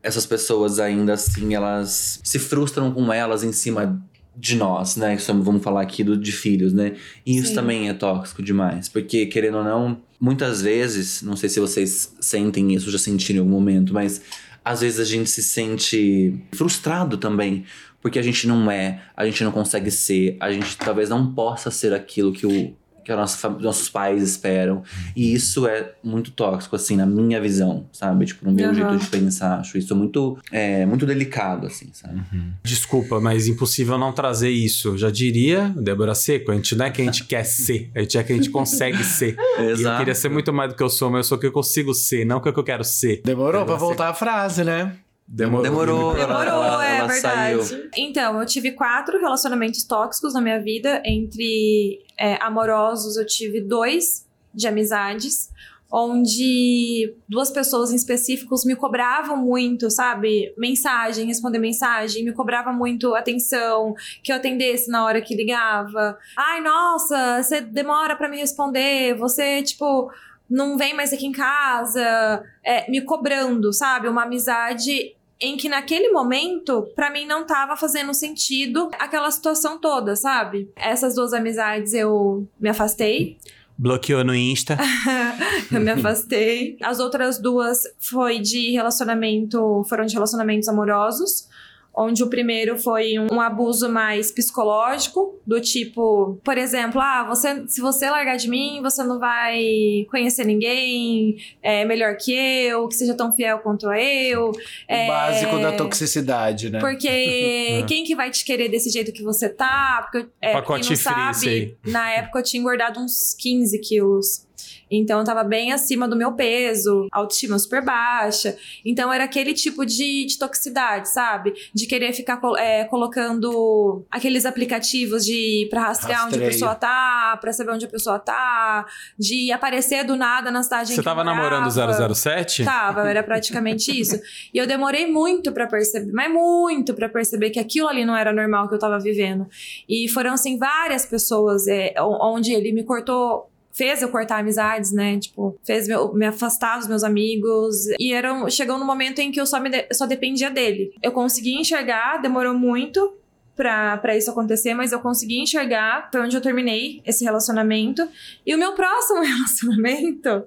essas pessoas ainda assim, elas se frustram com elas em cima de nós, né? Isso, vamos falar aqui do, de filhos, né? E isso Sim. também é tóxico demais. Porque, querendo ou não, muitas vezes, não sei se vocês sentem isso, já sentiram em algum momento, mas às vezes a gente se sente frustrado também. Porque a gente não é, a gente não consegue ser, a gente talvez não possa ser aquilo que o que a nossa, nossos pais esperam. E isso é muito tóxico, assim, na minha visão, sabe? Tipo, no meu Aham. jeito de pensar. Acho isso muito, é, muito delicado, assim, sabe? Desculpa, mas impossível não trazer isso. Já diria, Débora Seco, a gente não é que a gente quer ser, a gente é que a gente consegue ser. E eu queria ser muito mais do que eu sou, mas eu sou o que eu consigo ser, não o que eu quero ser. Demorou pra Débora voltar a frase, né? Demorou. Demorou. Demorou, Ela- é ela verdade. saiu. Então, eu tive quatro relacionamentos tóxicos na minha vida. Entre é, amorosos, eu tive dois de amizades. Onde duas pessoas em específicos me cobravam muito, sabe? Mensagem, responder mensagem, me cobrava muito atenção, que eu atendesse na hora que ligava. Ai, nossa, você demora pra me responder, você, tipo, não vem mais aqui em casa, é, me cobrando, sabe? Uma amizade em que naquele momento, pra mim não tava fazendo sentido aquela situação toda, sabe? Essas duas amizades eu me afastei, Bloqueou no Insta. eu me afastei. As outras duas foi de relacionamento, foram de relacionamentos amorosos. Onde o primeiro foi um, um abuso mais psicológico, do tipo, por exemplo, ah, você, se você largar de mim, você não vai conhecer ninguém é, melhor que eu, que seja tão fiel quanto eu. O É, básico da toxicidade, né? Porque quem que vai te querer desse jeito que você tá? Porque, é, Pacote quem não free, sabe, sei. na época eu tinha engordado uns 15 quilos. Então eu tava bem acima do meu peso, autoestima super baixa. Então era aquele tipo de, de toxicidade, sabe? De querer ficar é, colocando aqueles aplicativos de pra rastrear onde a pessoa tá, pra saber onde a pessoa tá, de aparecer do nada na cidade Você tava namorando morava. 007? Tava, era praticamente isso. E eu demorei muito pra perceber, mas muito pra perceber que aquilo ali não era normal que eu tava vivendo. E foram, assim, várias pessoas é, onde ele me cortou fez eu cortar amizades, né? Tipo, fez meu, me afastar dos meus amigos. E era, chegou no momento em que eu só, me de, só dependia dele. Eu consegui enxergar, demorou muito para isso acontecer, mas eu consegui enxergar. Foi onde eu terminei esse relacionamento. E o meu próximo relacionamento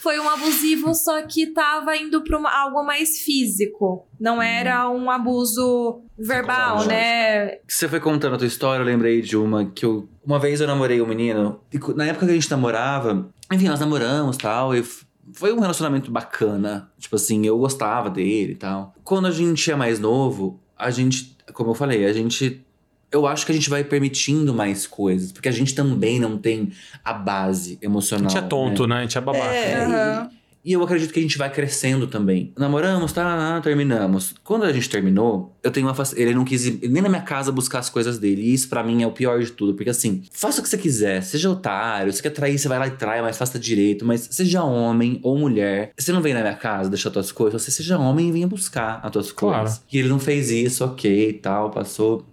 foi um abusivo, só que tava indo pra uma, algo mais físico. Não era um abuso verbal, né? Você foi contando a tua história, eu lembrei de uma que eu. Uma vez eu namorei um menino, e na época que a gente namorava, enfim, nós namoramos tal, e foi um relacionamento bacana. Tipo assim, eu gostava dele e tal. Quando a gente é mais novo, a gente, como eu falei, a gente eu acho que a gente vai permitindo mais coisas, porque a gente também não tem a base emocional. A gente é tonto, né? né? A gente é babaca. É, uhum. e, e, eu acredito que a gente vai crescendo também. Namoramos, tá, terminamos. Quando a gente terminou, eu tenho uma ele não quis ir nem na minha casa buscar as coisas dele. E isso para mim é o pior de tudo, porque assim, faça o que você quiser, seja otário, você quer trair, você vai lá e trai, mas faça direito, mas seja homem ou mulher. Você não vem na minha casa deixar tuas coisas, você seja homem e venha buscar as tuas claro. coisas. E ele não fez isso, ok, tal, passou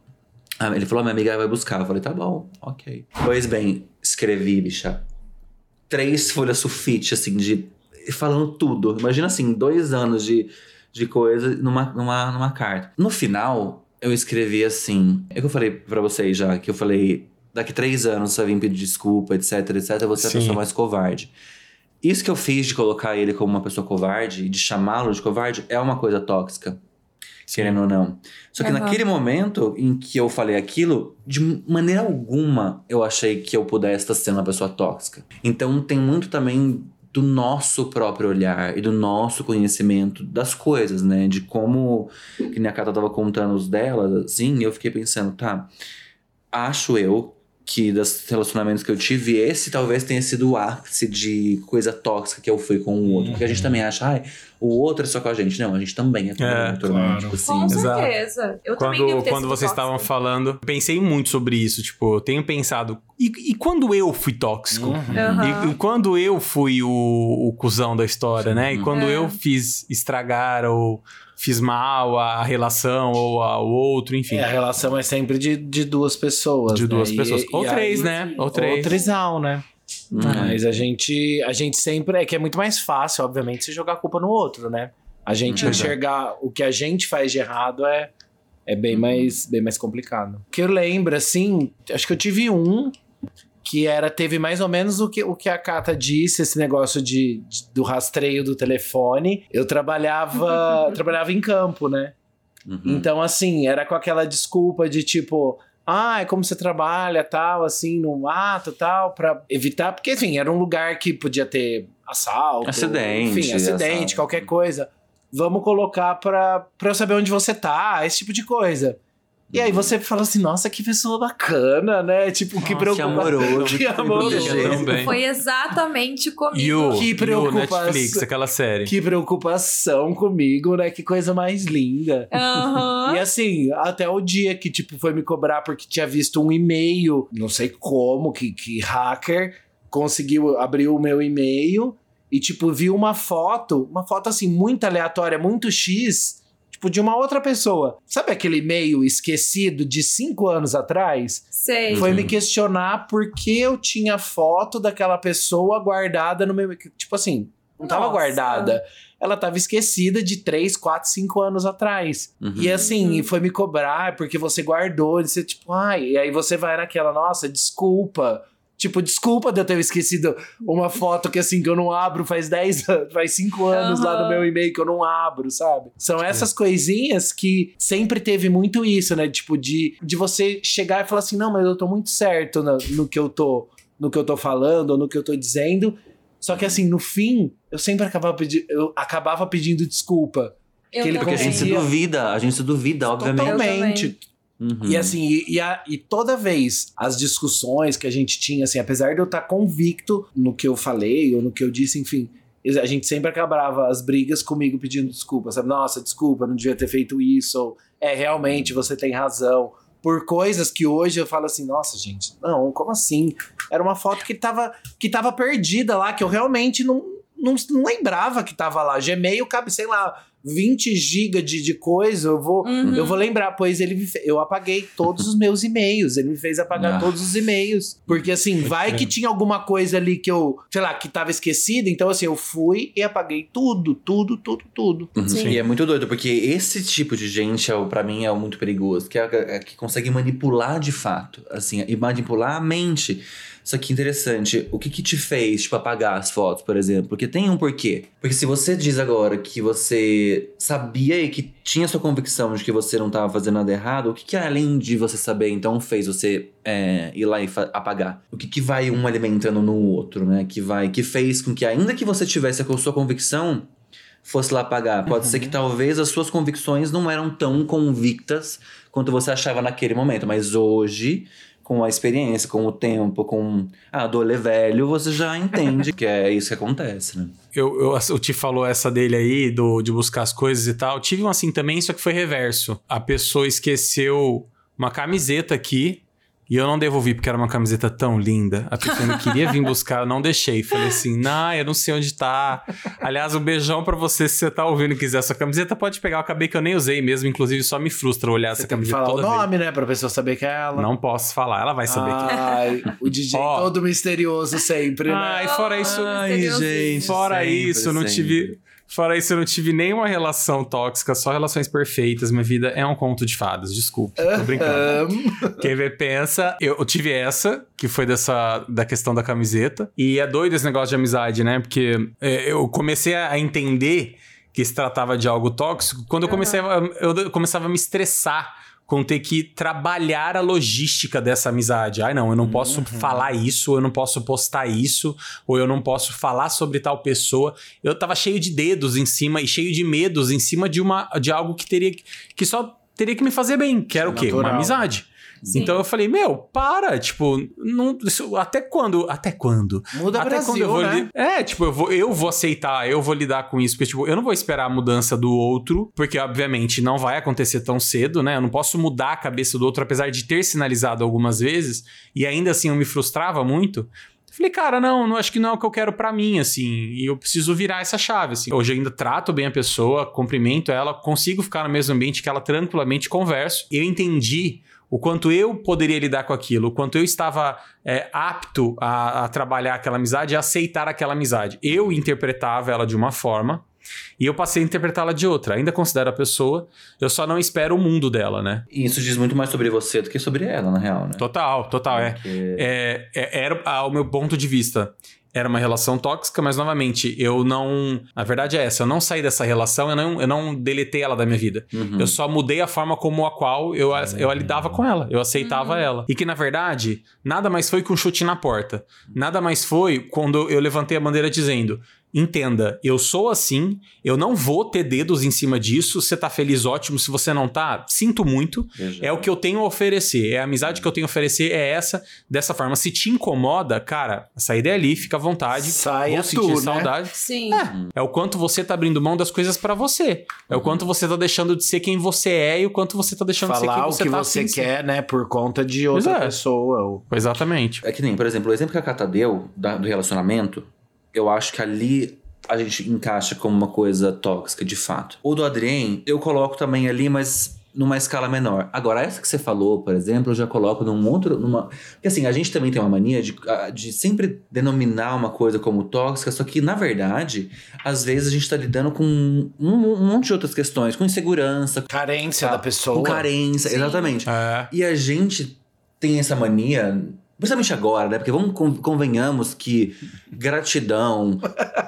ele falou, minha amiga vai buscar. Eu falei, tá bom, ok. Pois bem, escrevi, bicha. Três folhas sulfite, assim, de. Falando tudo. Imagina assim, dois anos de, de coisa numa, numa, numa carta. No final, eu escrevi assim. É que eu falei pra vocês já, que eu falei. Daqui três anos você vai vir pedir desculpa, etc, etc. Você é a pessoa mais covarde. Isso que eu fiz de colocar ele como uma pessoa covarde, de chamá-lo de covarde, é uma coisa tóxica querendo ou não. Só que uhum. naquele momento em que eu falei aquilo, de maneira alguma eu achei que eu pudesse estar sendo uma pessoa tóxica. Então tem muito também do nosso próprio olhar e do nosso conhecimento das coisas, né? De como, que nem a Cata tava contando os dela, assim, eu fiquei pensando, tá, acho eu que dos relacionamentos que eu tive, esse talvez tenha sido o ápice de coisa tóxica que eu fui com o outro. Porque a gente também acha, ai, o outro é só com a gente. Não, a gente também é com é, o claro. tipo assim. Com certeza. Eu quando, também Quando vocês estavam falando, pensei muito sobre isso. Tipo, eu tenho pensado, e, e quando eu fui tóxico? Uhum. E, e, quando eu fui o, o cuzão da história, Sim. né? E quando é. eu fiz estragar ou fiz mal à relação ou ao outro, enfim. É, a relação é sempre de, de duas pessoas. De duas né? pessoas. E, ou e três, aí, né? Ou três. Ou trisal, né? Uhum. Mas a gente, a gente sempre. É que é muito mais fácil, obviamente, se jogar a culpa no outro, né? A gente uhum. enxergar o que a gente faz de errado é, é bem, mais, bem mais complicado. O que eu lembro, assim, acho que eu tive um que era teve mais ou menos o que, o que a Kata disse, esse negócio de, de do rastreio do telefone. Eu trabalhava trabalhava em campo, né? Uhum. Então assim, era com aquela desculpa de tipo, ah, é como você trabalha, tal, assim, no mato, tal, para evitar, porque enfim, era um lugar que podia ter assalto, acidente, enfim, acidente, assalto. qualquer coisa. Vamos colocar para para eu saber onde você tá, esse tipo de coisa. E aí você fala assim, nossa, que pessoa bacana, né? Tipo, que preocupação. Que amoroso. Que amoroso. Foi exatamente comigo. You, que preocupação. Netflix, aquela série. Que preocupação comigo, né? Que coisa mais linda. Uhum. E assim, até o dia que, tipo, foi me cobrar porque tinha visto um e-mail, não sei como, que, que hacker conseguiu abrir o meu e-mail e, tipo, viu uma foto, uma foto assim, muito aleatória, muito X Tipo, de uma outra pessoa. Sabe aquele e-mail esquecido de cinco anos atrás? Sei. Foi me questionar por que eu tinha foto daquela pessoa guardada no meu. Tipo assim, não tava Nossa. guardada. Ela tava esquecida de 3, 4, 5 anos atrás. Uhum. E assim, uhum. foi me cobrar porque você guardou. E você, tipo, ai. E aí você vai naquela, nossa, desculpa. Tipo, desculpa de eu ter esquecido uma foto que assim, que eu não abro faz 10 faz 5 anos uhum. lá no meu e-mail que eu não abro, sabe? São essas coisinhas que sempre teve muito isso, né? Tipo, de, de você chegar e falar assim, não, mas eu tô muito certo no, no que eu tô no que eu tô falando, ou no que eu tô dizendo. Só que assim, no fim, eu sempre acabava, pedi eu acabava pedindo desculpa. Eu que ele Porque a gente se duvida, a gente se duvida, obviamente. Totalmente. Uhum. E assim, e, e, a, e, toda vez as discussões que a gente tinha, assim, apesar de eu estar convicto no que eu falei ou no que eu disse, enfim, a gente sempre acabava as brigas comigo pedindo desculpa, sabe? Nossa, desculpa, não devia ter feito isso, ou é, realmente você tem razão. Por coisas que hoje eu falo assim, nossa, gente, não, como assim? Era uma foto que tava, que tava perdida lá, que eu realmente não, não, não lembrava que tava lá. Gmail cabe, sei lá, 20 GB de, de coisa, eu vou, Uhum. eu vou lembrar. Pois ele me fe- eu apaguei todos os meus e-mails. Ele me fez apagar Ah. todos os e-mails. Porque assim, vai que tinha alguma coisa ali que eu, sei lá, que tava esquecida. Então, assim, eu fui e apaguei tudo, tudo, tudo, tudo. Uhum. Sim. E é muito doido, porque esse tipo de gente, é, pra mim, é o muito perigoso. Que, é, é que consegue manipular de fato, assim, e manipular a mente. Só que interessante, o que que te fez, tipo, apagar as fotos, por exemplo? Porque tem um porquê. Porque se você diz agora que você sabia e que tinha sua convicção de que você não tava fazendo nada errado, o que que além de você saber, então, fez você é, ir lá e apagar? O que que vai um alimentando no outro, né? Que vai, que fez com que ainda que você tivesse a sua convicção, fosse lá pagar. Pode ser que talvez as suas convicções não eram tão convictas quanto você achava naquele momento, mas hoje, com a experiência, com o tempo, com a dor é velho, você já entende que é isso que acontece, né? Eu, eu, o Ti falou essa dele aí, do, de buscar as coisas e tal. Tive um assim também, só que foi reverso. A pessoa esqueceu uma camiseta aqui e eu não devolvi porque era uma camiseta tão linda. A pessoa não queria vir buscar, eu não deixei. Falei assim, não, eu não sei onde tá. Aliás, um beijão pra você se você tá ouvindo e quiser essa camiseta, pode pegar. Eu acabei que eu nem usei mesmo, inclusive só me frustra olhar Você essa tem que camiseta falar o toda vez. nome, né? Pra pessoa saber que é ela. Não posso falar, ela vai saber que Ai, o DJ Ó. todo misterioso sempre, né? Ai, fora isso, Ai, gente. Fora sempre, isso, eu não sempre. tive. Fora isso, eu não tive nenhuma relação tóxica, só relações perfeitas. Minha vida é um conto de fadas, desculpe. Tô brincando. Quem vê pensa, eu, eu tive essa, que foi dessa da questão da camiseta. E é doido esse negócio de amizade, né? Porque é, eu comecei a entender que se tratava de algo tóxico quando eu comecei a, eu começava a me estressar com ter que trabalhar a logística dessa amizade. Ai, não, eu não posso falar isso, ou eu não posso postar isso, ou eu não posso falar sobre tal pessoa. Eu tava cheio de dedos em cima e cheio de medos em cima de uma de algo que teria que- só teria que me fazer bem, que era o quê? Uma Natural. amizade. Sim. Então eu falei, meu, para, tipo, não, isso- até quando? Até quando? Muda até Brasil, quando eu vou né? É, tipo, eu vou, eu vou aceitar, eu vou lidar com isso, porque tipo, eu não vou esperar a mudança do outro, porque obviamente não vai acontecer tão cedo, né? Eu não posso mudar a cabeça do outro, apesar de ter sinalizado algumas vezes, e ainda assim eu me frustrava muito. Falei, cara, não, não acho que não é o que eu quero pra mim, assim, e eu preciso virar essa chave, assim. Hoje eu ainda trato bem a pessoa, cumprimento ela, consigo ficar no mesmo ambiente que ela tranquilamente converso. Eu entendi o quanto eu poderia lidar com aquilo, o quanto eu estava é, apto a, a trabalhar aquela amizade e aceitar aquela amizade. Eu interpretava ela de uma forma e eu passei a interpretá-la de outra. Ainda considero a pessoa, eu só não espero o mundo dela, né? E isso diz muito mais sobre você do que sobre ela, na real, né? Total, total, é. Porque- É, é- era ao meu ponto de vista. Era uma relação tóxica, mas novamente, eu não. A verdade é essa, eu não saí dessa relação, eu não, eu não deletei ela da minha vida. Uhum. Eu só mudei a forma como a qual eu, eu lidava com ela, eu aceitava ela. E que, na verdade, nada mais foi que um chute na porta. Nada mais foi quando eu levantei a bandeira dizendo: entenda, eu sou assim, eu não vou ter dedos em cima disso. Você tá feliz, ótimo. Se você não tá, sinto muito. É o que eu tenho a oferecer. É a amizade que eu tenho a oferecer, é essa, dessa forma. Se te incomoda, cara, a saída é ali, fica à vontade. Saia vou sentir tu, né? saudade. Sim. É o quanto você tá abrindo mão das coisas pra você. É o quanto você tá deixando de ser quem você é e o quanto você tá deixando de ser Falar quem o você que tá você ser. quer, né? Por conta de outra é. pessoa. ou- Exatamente. É que nem, por exemplo, o exemplo que a Cata deu da- do relacionamento, eu acho que ali a gente encaixa como uma coisa tóxica, de fato. O do Adrien, eu coloco também ali, mas numa escala menor. Agora, essa que você falou, por exemplo, eu já coloco num outro. Numa... Porque assim, a gente também tem uma mania de, de sempre denominar uma coisa como tóxica, só que, na verdade, às vezes a gente tá lidando com um, um monte de outras questões, com insegurança, Carência da pessoa. com carência, Sim. exatamente. É. E a gente tem essa mania, principalmente agora, né? Porque vamos con- convenhamos que gratidão,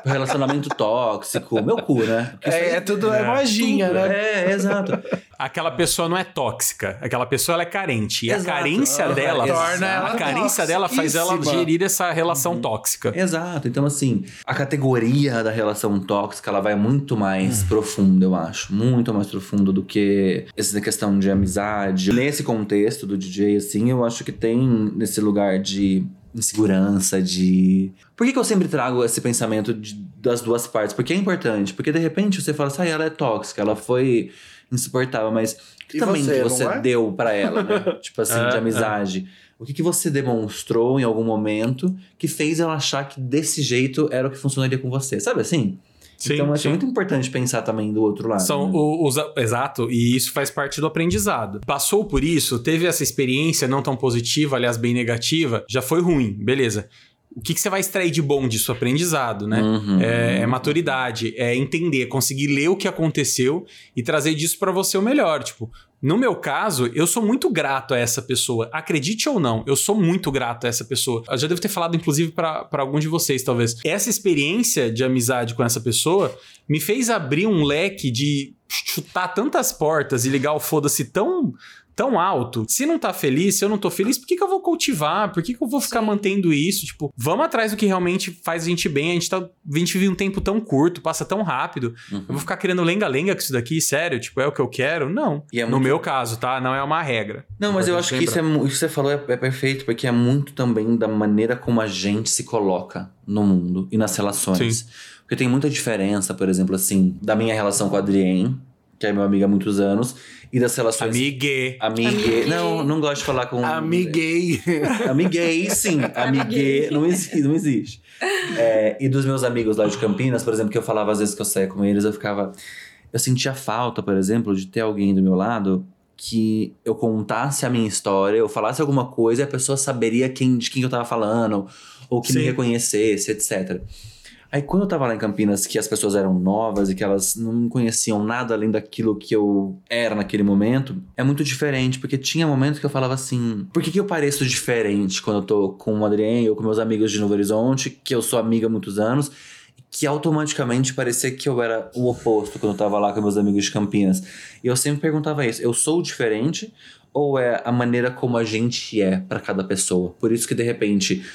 relacionamento tóxico, meu cu, né? Porque isso aí É, é tudo é É. magia, tudo. né? É, exato. Aquela pessoa não é tóxica. Aquela pessoa ela é carente. E a Exato. carência Aham, dela. torna ela a carência dela faz ela gerir essa relação tóxica. Exato. Então, assim, a categoria da relação tóxica, ela vai muito mais profunda, eu acho. Muito mais profundo do que essa questão de amizade. Nesse contexto do DJ, assim, eu acho que tem nesse lugar de insegurança, de... Por que, que eu sempre trago esse pensamento de- das duas partes? Porque é importante. Porque, de repente, você fala assim, ah, ela é tóxica, ela foi insuportável, mas... O que E também você, que você é? deu pra ela, né? tipo assim, É, de amizade. O que, que você demonstrou em algum momento que fez ela achar que desse jeito era o que funcionaria com você? Sabe assim? Sim, então, acho sim. muito importante pensar também do outro lado. São né? o- os, exato, e isso faz parte do aprendizado. Passou por isso, teve essa experiência não tão positiva, aliás, bem negativa, já foi ruim, beleza. O que, que você vai extrair de bom disso? Aprendizado, né? Uhum. É, é maturidade, é entender, conseguir ler o que aconteceu e trazer disso pra você o melhor. Tipo, no meu caso, eu sou muito grato a essa pessoa. Acredite ou não, eu sou muito grato a essa pessoa. Eu já devo ter falado, inclusive, pra algum de vocês, talvez. Essa experiência de amizade com essa pessoa me fez abrir um leque de chutar tantas portas e ligar o foda-se tão. Tão alto. Se não tá feliz, se eu não tô feliz, por que, que eu vou cultivar? Por que, que eu vou ficar Sim. mantendo isso? Tipo, vamos atrás do que realmente faz a gente bem. A gente, tá, a gente vive um tempo tão curto, passa tão rápido. Uhum. Eu vou ficar querendo lenga-lenga com isso daqui, sério? Tipo, é o que eu quero? Não. É no muito- meu caso, tá? Não é uma regra. Não, mas eu acho que isso, é, isso que você falou é, é perfeito, porque é muito também da maneira como a gente se coloca no mundo e nas relações. Sim. Porque tem muita diferença, por exemplo, assim, da minha relação com a Adrien, que é meu amigo há muitos anos, e das relações. Amigue. Amigue. Amigue. Não, não gosto de falar com. Amiguei. Amiguei, sim. Amiguei não existe. Não existe. É, e dos meus amigos lá de Campinas, por exemplo, que eu falava às vezes que eu saía com eles, eu ficava. Eu sentia falta, por exemplo, de ter alguém do meu lado que eu contasse a minha história, eu falasse alguma coisa e a pessoa saberia quem, de quem eu tava falando, ou que me Sim. reconhecesse, etc. Aí quando eu tava lá em Campinas, que as pessoas eram novas e que elas não conheciam nada além daquilo que eu era naquele momento, é muito diferente, porque tinha momentos que eu falava assim: por que, que eu pareço diferente quando eu tô com o Adrien ou com meus amigos de Novo Horizonte, que eu sou amiga há muitos anos, que automaticamente parecia que eu era o oposto quando eu tava lá com meus amigos de Campinas. E eu sempre perguntava isso: eu sou diferente? Ou é a maneira como a gente é pra cada pessoa? Por isso que de repente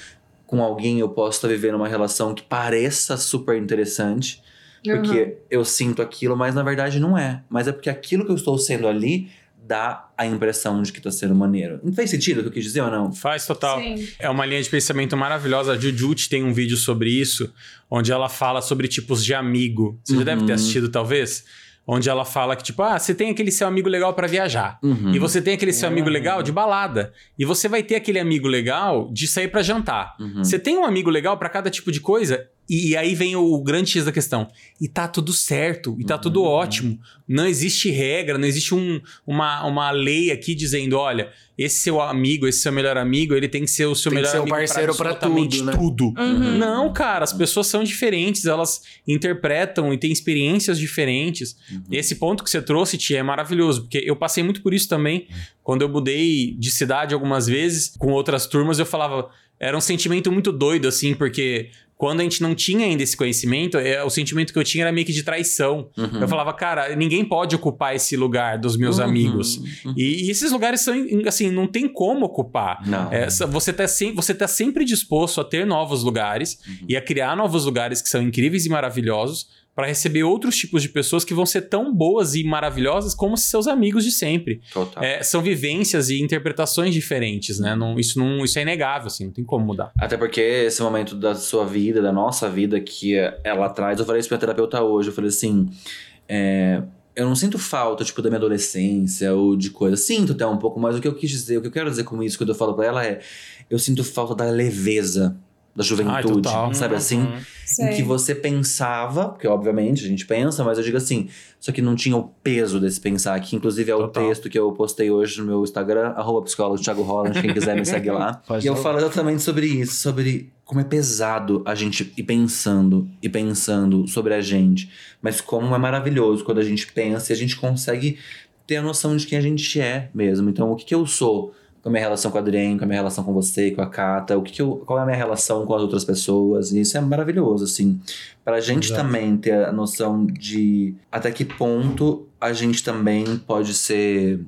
com alguém eu posso estar vivendo uma relação que pareça super interessante, porque eu sinto aquilo, mas na verdade não é. Mas é porque aquilo que eu estou sendo ali dá a impressão de que tá sendo maneiro. Não fez sentido o que eu quis dizer ou não? Faz total. Sim. É uma linha de pensamento maravilhosa. A Jujut tem um vídeo sobre isso, onde ela fala sobre tipos de amigo. Você já Uhum. deve ter assistido, talvez. Onde ela fala que, tipo, ah, você tem aquele seu amigo legal pra viajar. Uhum. E você tem aquele seu amigo legal de balada. E você vai ter aquele amigo legal de sair pra jantar. Uhum. Você tem um amigo legal pra cada tipo de coisa. E, aí vem o grande X da questão. E tá tudo certo, e tá tudo Uhum. ótimo. Não existe regra, não existe um- uma, uma lei aqui dizendo: olha, esse seu amigo, esse seu melhor amigo, ele tem que ser o seu Tem que melhor ser o amigo parceiro pra absolutamente tudo, né? tudo. Uhum. Não, cara, as pessoas são diferentes, elas interpretam e têm experiências diferentes. Uhum. Esse ponto que você trouxe, Tia, é maravilhoso, porque eu passei muito por isso também. Quando eu mudei de cidade algumas vezes, com outras turmas, eu falava. Era um sentimento muito doido, assim, porque quando a gente não tinha ainda esse conhecimento, é, o sentimento que eu tinha era meio que de traição. Uhum. Eu falava, cara, ninguém pode ocupar esse lugar dos meus Uhum. amigos. Uhum. E, e esses lugares são, assim, não tem como ocupar. É, você, tá sem, você tá sempre disposto a ter novos lugares Uhum. e a criar novos lugares que são incríveis e maravilhosos para receber outros tipos de pessoas que vão ser tão boas e maravilhosas como seus amigos de sempre. Total. É, são vivências e interpretações diferentes, né? Não, isso, não, isso é inegável, assim, não tem como mudar. Até porque esse momento da sua vida, da nossa vida, que ela traz, eu falei isso pra minha terapeuta hoje, eu falei assim, é, eu não sinto falta, tipo, da minha adolescência ou de coisa. Sinto até um pouco, mas o que eu quis dizer, o que eu quero dizer com isso, quando eu falo pra ela é, eu sinto falta da leveza da juventude, total. sabe assim? Uhum. Em que você pensava, porque obviamente a gente pensa, mas eu digo assim, só que não tinha o peso desse pensar, que inclusive é o Total. texto que eu postei hoje no meu Instagram, arroba psicólogo Thiago Holland, quem quiser me segue lá. Pode e eu falo exatamente sobre isso, sobre como é pesado a gente ir pensando e pensando sobre a gente, mas como é maravilhoso quando a gente pensa e a gente consegue ter a noção de quem a gente é mesmo. Então, o que, que eu sou? Com a minha relação com a Adrien, com a minha relação com você, com a Kata, o que, que eu, qual é a minha relação com as outras pessoas, e isso é maravilhoso, assim. Pra gente Exato. também ter a noção de até que ponto a gente também pode ser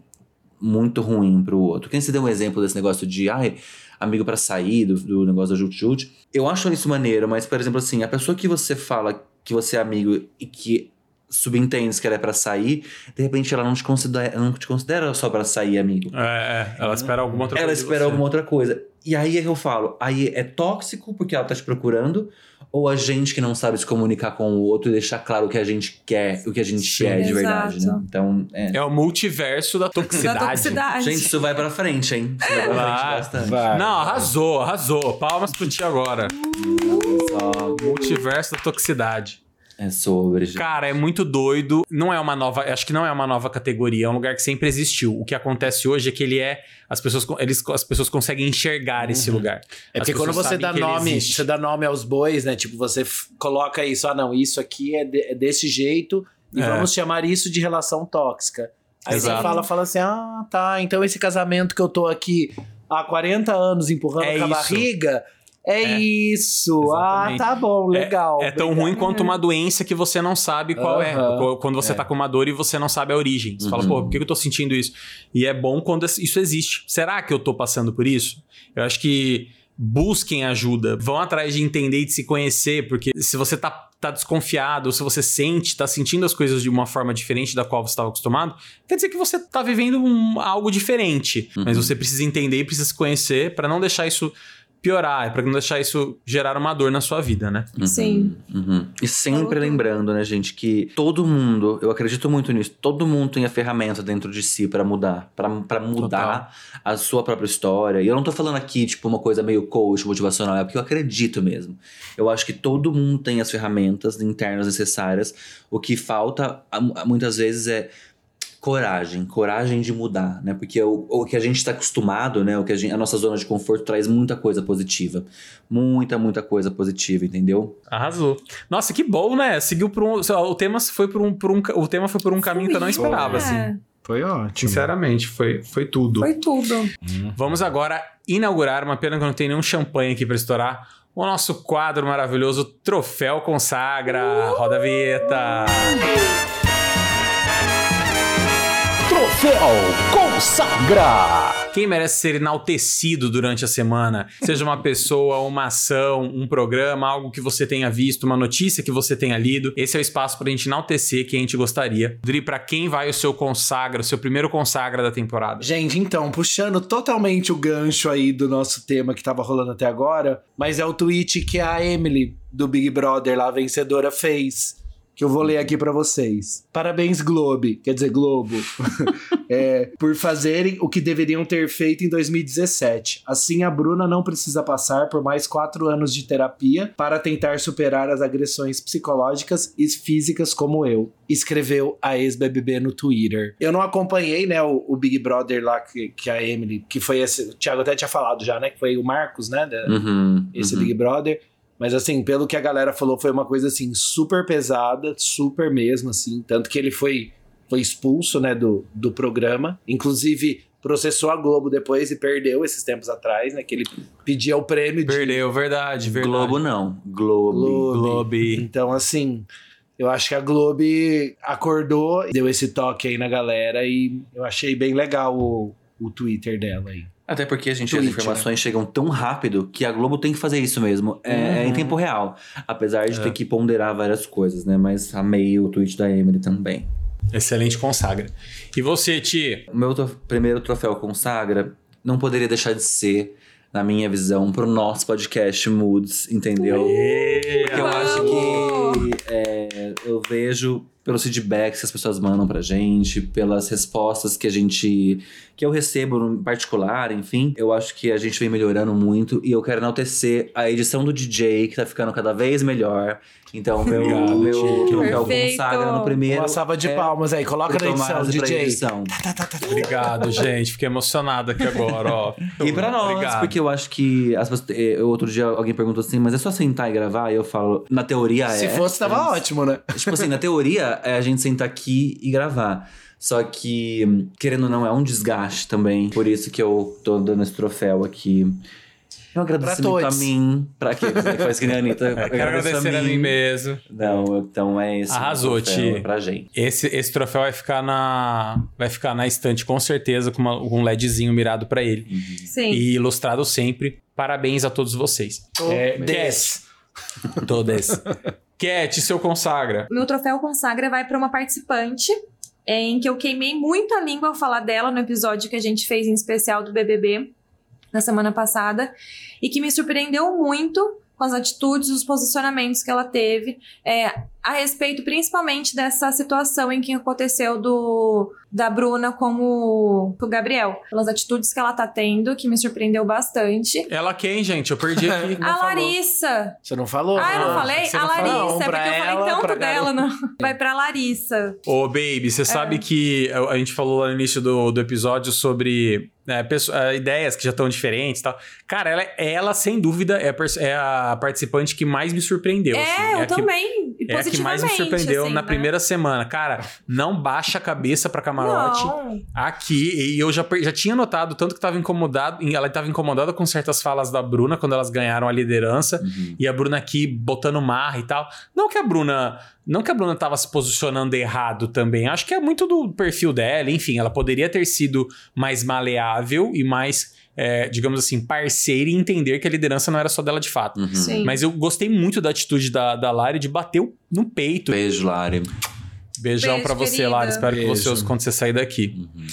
muito ruim pro outro. Quem se deu um exemplo desse negócio de, ai, amigo pra sair, do, do negócio da Jut Jut. Eu acho isso maneiro, mas, por exemplo, assim, a pessoa que você fala que você é amigo e que subentende que ela é pra sair, de repente ela não te considera, ela não te considera só pra sair amigo. É, é, ela espera alguma outra Ela coisa. de espera você. alguma outra coisa. E aí é que eu falo, aí é tóxico porque ela tá te procurando, ou a gente que não sabe se comunicar com o outro e deixar claro o que a gente quer, o que a gente Sim. é de Exato. verdade, né? Então, é. É o multiverso da toxicidade. Da toxicidade. Gente, isso vai pra frente, hein? Isso vai pra Vai. frente bastante. Vai. Não, arrasou, arrasou. Palmas pro ti agora. Só. Multiverso da toxicidade. É sobre, gente. Cara, é muito doido. Não é uma nova. Acho que não é uma nova categoria. É um lugar que sempre existiu. O que acontece hoje é que ele é. As pessoas, eles, as pessoas conseguem enxergar esse lugar. É As porque quando você dá nome, você dá nome aos bois, né? Tipo, você coloca isso, ah, não, isso aqui é, de- é desse jeito e É. vamos chamar isso de relação tóxica. Aí Exato. você fala, fala assim: "Ah, tá, então esse casamento que eu tô aqui há 40 anos empurrando É com a isso. barriga, é, É. isso. Exatamente. Ah, tá bom, legal. É tão obrigado." ruim quanto uma doença que você não sabe qual é. Aham. Qu- Quando você É. tá com uma dor e você não sabe a origem. Você fala, Uhum. pô, por que eu tô sentindo isso? E é bom quando isso existe. Será que eu tô passando por isso? Eu acho que busquem ajuda, vão atrás de entender e de se conhecer, porque se você tá, tá desconfiado, ou se você sente, tá sentindo as coisas de uma forma diferente da qual você estava acostumado, quer dizer que você tá vivendo um- algo diferente. Mas você precisa entender e precisa se conhecer pra não deixar isso piorar, pra não deixar isso gerar uma dor na sua vida, né? Sim. Uhum. E sempre lembrando, né, gente, que todo mundo, eu acredito muito nisso, todo mundo tem a ferramenta dentro de si pra mudar, pra pra mudar a sua própria história. E eu não tô falando aqui, tipo, uma coisa meio coach, motivacional, é porque eu acredito mesmo. Eu acho que todo mundo tem as ferramentas internas necessárias. O que falta, muitas vezes, é coragem, coragem de mudar, né? Porque o, o que a gente está acostumado, né? O que a, gente, a nossa zona de conforto traz muita coisa positiva, muita, muita coisa positiva, entendeu? Arrasou. Nossa, que bom, né? Seguiu por um. O tema foi por um, por um, o tema foi por um caminho que eu não esperava, É, assim. Foi ótimo. Sinceramente, foi, foi tudo. Foi tudo. Vamos agora inaugurar, uma pena que eu não tenho nenhum champanhe aqui pra estourar, o nosso quadro maravilhoso Troféu Consagra. Roda a vinheta. Troféu Consagra! Quem merece ser enaltecido durante a semana? Seja uma pessoa, uma ação, um programa, algo que você tenha visto, uma notícia que você tenha lido. Esse é o espaço pra gente enaltecer quem a gente gostaria. Dri, pra quem vai o seu consagra, o seu primeiro consagra da temporada? Gente, então, puxando totalmente o gancho aí do nosso tema que tava rolando até agora, mas é o tweet que a Emily do Big Brother lá, a vencedora, fez. Que eu vou ler aqui pra vocês. Parabéns, Globe, quer dizer, Globo, É, por fazerem o que deveriam ter feito em 2017. Assim, a Bruna não precisa passar por mais quatro anos de terapia para tentar superar as agressões psicológicas e físicas como eu. Escreveu a ex-BBB no Twitter. Eu não acompanhei, né, o, o Big Brother lá que, que a Emily, que foi esse. O Thiago até tinha falado já, né? Que foi o Marcos, né? da- Uhum, esse uhum. Big Brother. Mas assim, pelo que a galera falou, foi uma coisa assim, super pesada, super mesmo, assim. Tanto que ele foi, foi expulso, né, do, do programa. Inclusive, processou a Globo depois e perdeu esses tempos atrás, né? Que ele pedia o prêmio de Perdeu, verdade, verdade. Globo não, Globo. Globo. Globe. Então, assim, eu acho que a Globo acordou, deu esse toque aí na galera e eu achei bem legal o, o Twitter dela aí. Até porque a gente, Tweet, as informações chegam tão rápido que a Globo tem que fazer isso mesmo. É, é em Uhum. tempo real. Apesar de É. ter que ponderar várias coisas, né? Mas amei o tweet da Emily também. Excelente consagra. E você, Ti? O meu tro- primeiro troféu consagra não poderia deixar de ser, na minha visão, pro nosso podcast Moods, entendeu? Porque eu acho que é, eu vejo pelos feedbacks que as pessoas mandam pra gente, pelas respostas que a gente. que eu recebo no particular, enfim. Eu acho que a gente vem melhorando muito e eu quero enaltecer a edição do DJ, que tá ficando cada vez melhor. Então, meu, Obrigado, meu Perfeito. consagra no primeiro. Uma salva de é palmas aí, coloca na pro edição, Tomás e pra DJ. edição. Obrigado, gente. Fiquei emocionado aqui agora, ó. E pra nós, Obrigado. porque eu acho que as eh, outro dia alguém perguntou assim, mas é só sentar e gravar? E eu falo, na teoria é. Se fosse, tava mas- ótimo, né? Tipo assim, na teoria é a gente sentar aqui e gravar. Só que, querendo ou não, é um desgaste também. Por isso que eu tô dando esse troféu aqui. Um agradecimento a todos. mim. Pra quê? Você que faz que nem a Anitta. É, quero agradecer a mim mesmo. Não, então é esse. Arrasou, troféu Ti. Pra gente. Esse, esse troféu vai ficar na vai ficar na estante com certeza com uma- um LEDzinho mirado pra ele Sim. e ilustrado sempre. Parabéns a todos vocês. É, Cat. Todas. Cat, seu consagra. Meu troféu consagra vai para uma participante em que eu queimei muito a língua ao falar dela no episódio que a gente fez em especial do BBB na semana passada e que me surpreendeu muito com as atitudes, os posicionamentos que ela teve. É, a respeito principalmente dessa situação em que aconteceu do da Bruna com o, Gabriel. Pelas atitudes que ela tá tendo, que me surpreendeu bastante. Ela quem, gente? Eu perdi aqui. a Larissa. Você não falou? Ah, eu não falei? Você a não Larissa, falou. é porque eu falei tanto dela. Não. Vai pra Larissa. Ô, baby, você sabe que a gente falou lá no início do, do episódio sobre né, pesso- ah, ideias que já estão diferentes e tal. Cara, ela, ela, sem dúvida, é a, é a participante que mais me surpreendeu. É, assim. eu a que- também. E É a que mais me surpreendeu assim, na né? primeira semana. Cara, não baixa a cabeça pra camarote. Não. Aqui, e eu já, já tinha notado tanto que tava incomodado, ela estava incomodada com certas falas da Bruna quando elas ganharam a liderança, Uhum. e a Bruna aqui botando marra e tal. Não que a Bruna, não que a Bruna tava se posicionando errado também, acho que é muito do perfil dela, enfim, ela poderia ter sido mais maleável e mais, é, digamos assim, parceira e entender que a liderança não era só dela de fato. Uhum. Sim. Mas eu gostei muito da atitude da, da Lari de bater no peito. Beijo, Lari. Beijão pra você, querida. Lari. Espero que Beijo. você ouça quando você sair daqui. Uhum.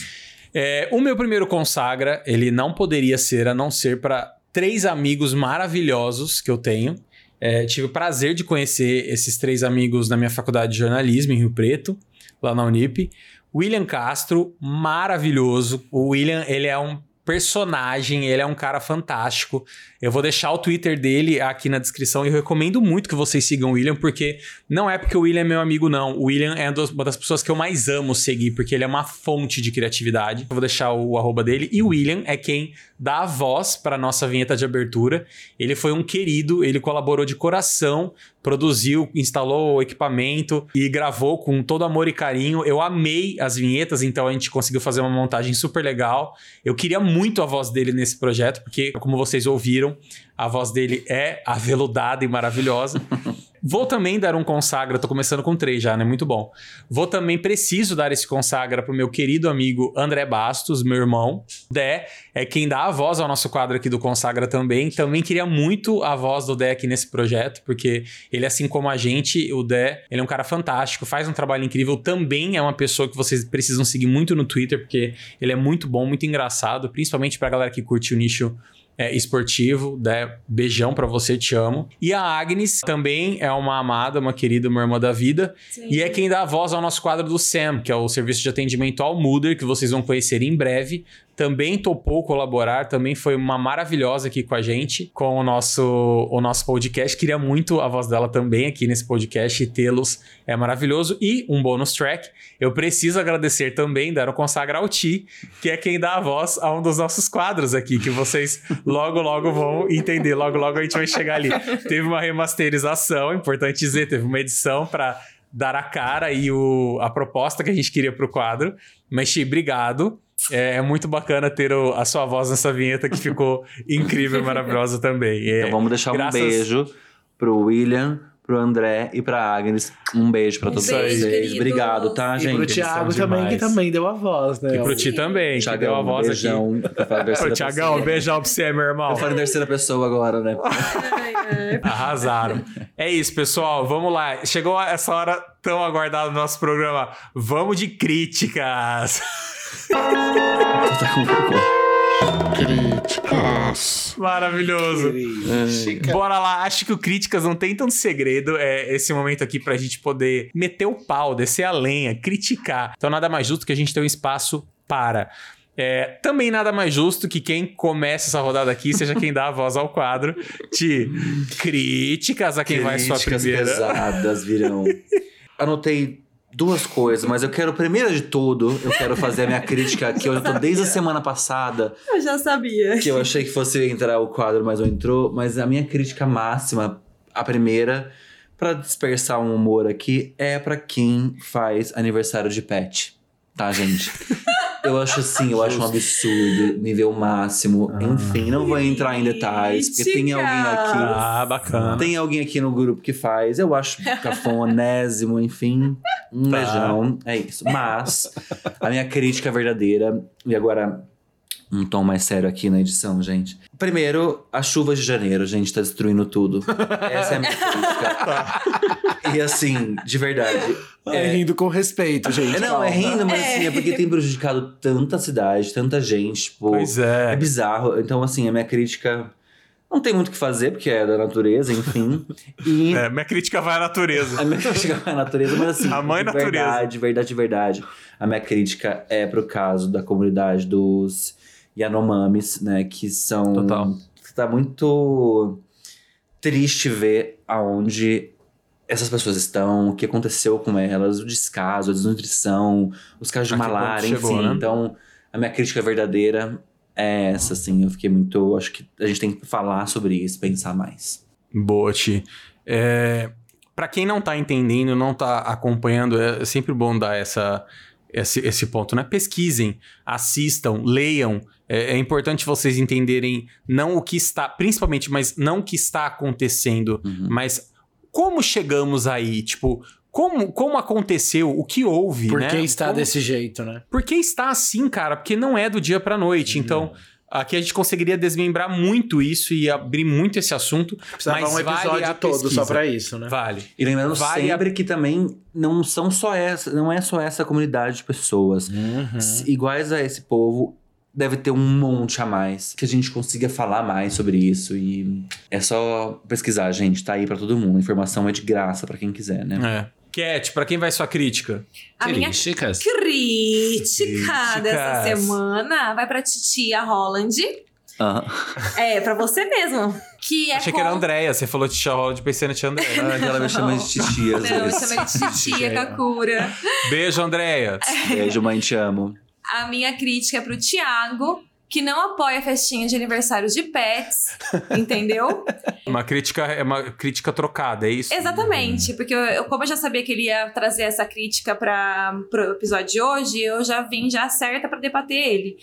É, o meu primeiro consagra, ele não poderia ser a não ser para três amigos maravilhosos que eu tenho. É, tive o prazer de conhecer esses três amigos na minha faculdade de jornalismo em Rio Preto, lá na Unip. William Castro, maravilhoso. O William, ele é um personagem, ele é um cara fantástico. Eu vou deixar o Twitter dele aqui na descrição e eu recomendo muito que vocês sigam o William, porque não é porque o William é meu amigo, não. O William é uma das pessoas que eu mais amo seguir, porque ele é uma fonte de criatividade. Eu vou deixar o arroba dele. E o William é quem dá a voz para nossa vinheta de abertura. Ele foi um querido, ele colaborou de coração, produziu, instalou o equipamento e gravou com todo amor e carinho. Eu amei as vinhetas, então a gente conseguiu fazer uma montagem super legal. Eu queria muito a voz dele nesse projeto, porque, como vocês ouviram, a voz dele é aveludada e maravilhosa. Vou também dar um consagra, tô começando com três já, né? Muito bom. Vou também, preciso dar esse consagra pro meu querido amigo André Bastos, meu irmão. Dé é quem dá a voz ao nosso quadro aqui do Consagra também. Também queria muito a voz do Dé aqui nesse projeto, porque ele, assim como a gente, o Dé, ele é um cara fantástico, faz um trabalho incrível. Também é uma pessoa que vocês precisam seguir muito no Twitter, porque ele é muito bom, muito engraçado, principalmente pra galera que curte o nicho é, esportivo, né? Beijão pra você, te amo. E a Agnes também é uma amada, uma querida, uma irmã da vida. Sim. E é quem dá a voz ao nosso quadro do SAM, que é o serviço de atendimento ao Moodle, que vocês vão conhecer em breve. Também topou colaborar, também foi uma maravilhosa aqui com a gente, com o nosso, o nosso podcast. Queria muito a voz dela também aqui nesse podcast e tê-los é maravilhoso. E um bônus track, eu preciso agradecer também, o consagra ao Ti, que é quem dá a voz a um dos nossos quadros aqui, que vocês logo, logo vão entender. Logo, logo a gente vai chegar ali. Teve uma remasterização, importante dizer, teve uma edição para dar a cara e o, a proposta que a gente queria pro quadro. Mas, Ti, obrigado. É, é muito bacana ter o- a sua voz nessa vinheta que ficou incrível e maravilhosa também. É, Então vamos deixar graças- um beijo pro William, pro André e pra Agnes. Um beijo pra todos Isso aí. vocês. Queridos. Obrigado, tá, E gente? pro eles Thiago também, que demais. também deu a voz, né? E pro Ti também, que deu a voz aqui. beijão, pra falar a Ô, terceira Tiagão, pessoa. beijão pra você, meu irmão. Eu falo em terceira pessoa agora, né? Arrasaram. É isso, pessoal. Vamos lá. Chegou essa hora tão aguardada do nosso programa. Vamos de críticas. Tá com vergonha. Críticas. Maravilhoso. Chica. Bora lá, acho que o Críticas não tem tanto segredo. É esse momento aqui pra gente poder meter o pau, descer a lenha, criticar. Então, nada mais justo que a gente ter um espaço para. É, também nada mais justo que quem começa essa rodada aqui seja quem dá a voz ao quadro de críticas a quem vai sua Críticas primeira. pesadas virão. Anotei duas coisas, mas eu quero, primeiro de tudo, eu quero fazer a minha crítica que eu já tô desde a semana passada, Eu já sabia. que eu achei que fosse entrar o quadro, mas não entrou. Mas a minha crítica máxima, a primeira, pra dispersar um humor aqui, é pra quem faz aniversário de pet. Tá, gente? Eu acho assim, eu acho um absurdo, nível máximo. Enfim, não vou entrar em detalhes, porque tem alguém aqui. Ah, bacana. Tem alguém aqui no grupo que faz, eu acho cafonésimo, enfim. Um Tá. beijão. É isso. Mas, a minha crítica verdadeira, e agora um tom mais sério aqui na edição, gente. Primeiro, as chuvas de janeiro, gente, tá destruindo tudo. Essa é a minha crítica. E assim, de verdade. É, rindo com respeito, gente. É, não, calma. é rindo, mas É. assim, é porque tem prejudicado tanta cidade, tanta gente, tipo. Pois É é. bizarro. Então, assim, a minha crítica Não tem muito o que fazer, porque é da natureza, enfim. E É, minha crítica vai à natureza. a minha crítica é a natureza, mas assim, A mãe de natureza. verdade, verdade, verdade. A minha crítica é pro caso da comunidade dos Yanomamis, né? Que são. Total. Tá muito triste ver aonde essas pessoas estão, o que aconteceu com elas, o descaso, a desnutrição, os casos de malária, chegou, enfim. né? Então, a minha crítica verdadeira é essa, assim. Eu fiquei muito. Acho que a gente tem que falar sobre isso, pensar mais. Boa, Ti. É, para quem não tá entendendo, não tá acompanhando, é sempre bom dar essa, esse, esse ponto, né? Pesquisem, assistam, leiam. É, é importante vocês entenderem não o que está, principalmente, mas não o que está acontecendo, Uhum. mas como chegamos aí, tipo, como, como aconteceu, o que houve, Por né? que está Como- desse jeito, né? Por que está assim, cara? Porque não é do dia pra noite. Então, aqui a gente conseguiria desmembrar muito isso e abrir muito esse assunto. Precisava Mas um vale episódio a todo pesquisa. só pra isso, né? Vale. E lembrando Vale sempre que também não são só essa, não é só essa comunidade de pessoas. Uhum. Iguais a esse povo, deve ter um monte a mais. Que a gente consiga falar mais sobre isso. E é só pesquisar, gente. Tá aí pra todo mundo. A informação é de graça pra quem quiser, né? É. Cat, pra quem vai sua crítica? A minha Críticas. crítica dessa Críticas. semana vai pra titia Holland. Aham. É, pra você mesmo. Que é Achei que era com- Andréia. Você falou Tia Holland, pensei na Tia Andréia. Ah, ela me chama de titia às Não, eu vezes. chamei de titia Kakura. Beijo, Andréia. Beijo, mãe, te amo. A minha crítica é pro Thiago, que não apoia festinha de aniversário de pets, entendeu? Uma crítica, é uma crítica trocada, é isso? Exatamente, porque eu, como eu já sabia que ele ia trazer essa crítica para pro episódio de hoje, eu já vim já certa pra debater ele.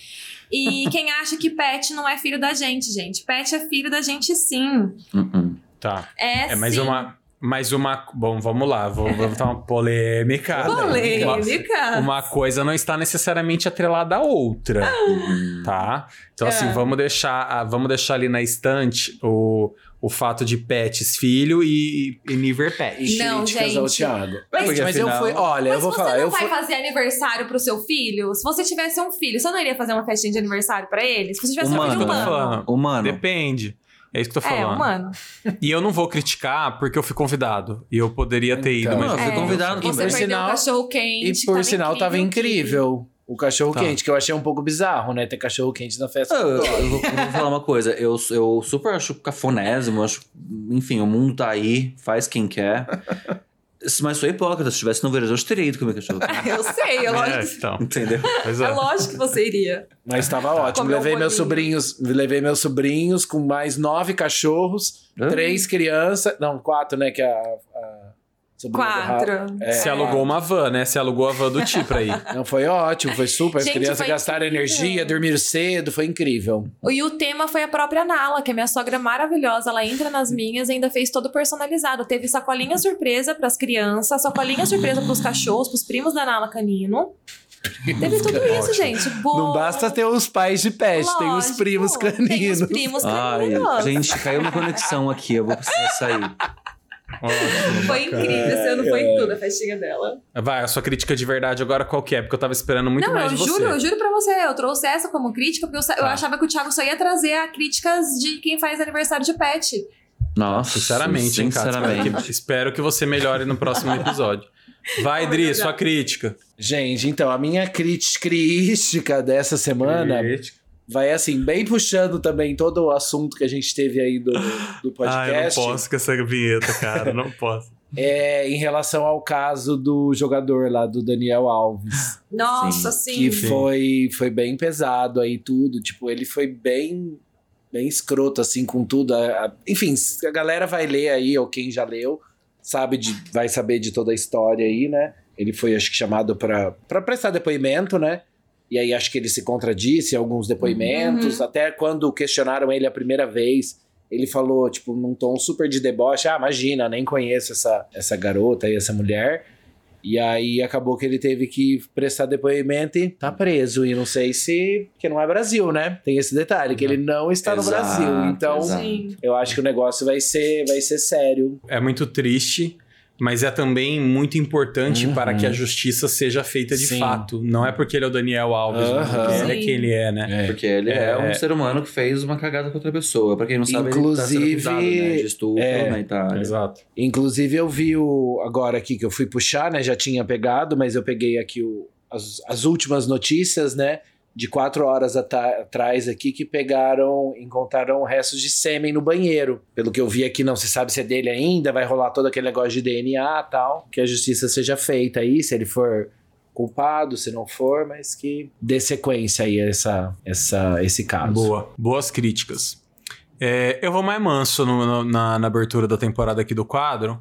E quem acha que pet não é filho da gente, gente? Pet é filho da gente sim. Uh-uh. Tá. É, É mais sim. uma. Mais uma. Bom, vamos lá. Vou, vou botar uma polêmica. Polêmica. Uma coisa não está necessariamente atrelada à outra, Uhum. tá? Então, É. assim, vamos deixar, ah, vamos deixar ali na estante o, o fato de pets filho e, e Niver pet. E Não, críticas ao gente. Thiago. Mas Mas, porque eu afinal- fui, olha, Mas eu vou você falar, não eu vai fui, fazer aniversário pro seu filho? Se você tivesse um filho, você não iria fazer uma festinha de aniversário pra ele? Se você tivesse um Humano, filho né? humano. Falando. Humano. Depende. É isso que eu tô É, falando. humano. E eu não vou criticar porque eu fui convidado. E eu poderia ter ido, Então. mas. Não, eu fui É. convidado E Você por sinal- cachorro quente. e por sinal tava incrível. O cachorro Tá. quente, que eu achei um pouco bizarro, né? Ter cachorro quente na festa. Ah, Eu, eu vou, eu vou falar uma coisa, eu, eu super acho cafonésimo, acho, enfim, o mundo tá aí, faz quem quer. Mas sou hipócrita, se estivesse no Vereador, eu teria ido comer cachorro. Eu sei, é É, lógico. então. Entendeu? Pois É é. lógico que você iria. Mas estava ótimo. Comeu um Levei meus sobrinhos, levei meus sobrinhos com mais nove cachorros, Ah. três crianças, não, quatro, né, que a, a do Quatro. É, Você alugou uma van, né? Você alugou a van do Ti pra ir. Não, foi ótimo, foi super. As Gente, crianças foi gastaram incrível. energia, dormiram cedo, foi incrível. E o tema foi a própria Nala, que é minha sogra maravilhosa. Ela entra nas minhas e ainda fez todo personalizado. Teve sacolinha surpresa pras crianças, sacolinha surpresa pros cachorros, pros primos da Nala Canino. Teve tudo isso, gente. Boa. Não basta ter os pais de pet, tem os Lógico, primos Tem caninos. os primos Ai, caninos. gente, caiu uma conexão aqui, eu vou precisar sair. Ótimo, Foi incrível, esse ano foi tudo a festinha dela. Vai, a sua crítica de verdade agora qual que é? Porque eu tava esperando muito não, mais eu de você. juro, eu juro pra você, eu trouxe essa como crítica, porque eu, sa- eu Tá. achava que o Thiago só ia trazer a críticas de quem faz aniversário de pet. Nossa, Sinceramente, hein, cara? Espero sinceramente. que, espero que você melhore no próximo episódio. Vai, Dri, sua crítica. Gente, então, a minha crítica crítica dessa semana Crítica. Vai assim, bem puxando também todo o assunto que a gente teve aí do, do Ah, eu não podcast. posso com essa vinheta, cara. Não posso. é, em relação ao caso do jogador lá, do Daniel Alves. Nossa, sim. que Sim. foi, foi bem pesado aí tudo. Tipo, ele foi bem, bem escroto, assim, com tudo. A- a- enfim, a galera vai ler aí, ou quem já leu, sabe de, vai saber de toda a história aí, né? Ele foi, acho que, chamado pra pra prestar depoimento, né? E aí acho que ele se contradisse em alguns depoimentos. Até quando questionaram ele a primeira vez, ele falou, tipo, num tom super de deboche: Ah, imagina, nem conheço essa, essa garota e essa mulher. E aí acabou que ele teve que prestar depoimento e tá preso. E não sei se. Porque não é Brasil, né? Tem esse detalhe, que ele não está no Exato, Brasil. Então, exato. Eu acho que o negócio vai ser, vai ser sério. É muito triste, mas é também muito importante Uhum. para que a justiça seja feita de Sim. fato. Não é porque ele é o Daniel Alves, mas Aham. porque ele é quem ele é, né? Porque ele é, É. um ser humano que fez uma cagada com outra pessoa. Pra quem não sabe, ele tá Inclusive, sendo acusado, né, de estupro é, na Itália. Exato. Inclusive, eu vi o. Agora aqui que eu fui puxar, né? Já tinha pegado, mas eu peguei aqui o, as, as últimas notícias, né? De quatro horas atrás aqui que pegaram, encontraram restos de sêmen no banheiro. Pelo que eu vi aqui, não se sabe se é dele ainda, vai rolar todo aquele negócio de DNA tal. Que a justiça seja feita aí, se ele for culpado, se não for, mas que dê sequência aí a essa, essa, esse caso. Boa. Boas críticas. É, eu vou mais manso no- no- na, na abertura da temporada aqui do quadro.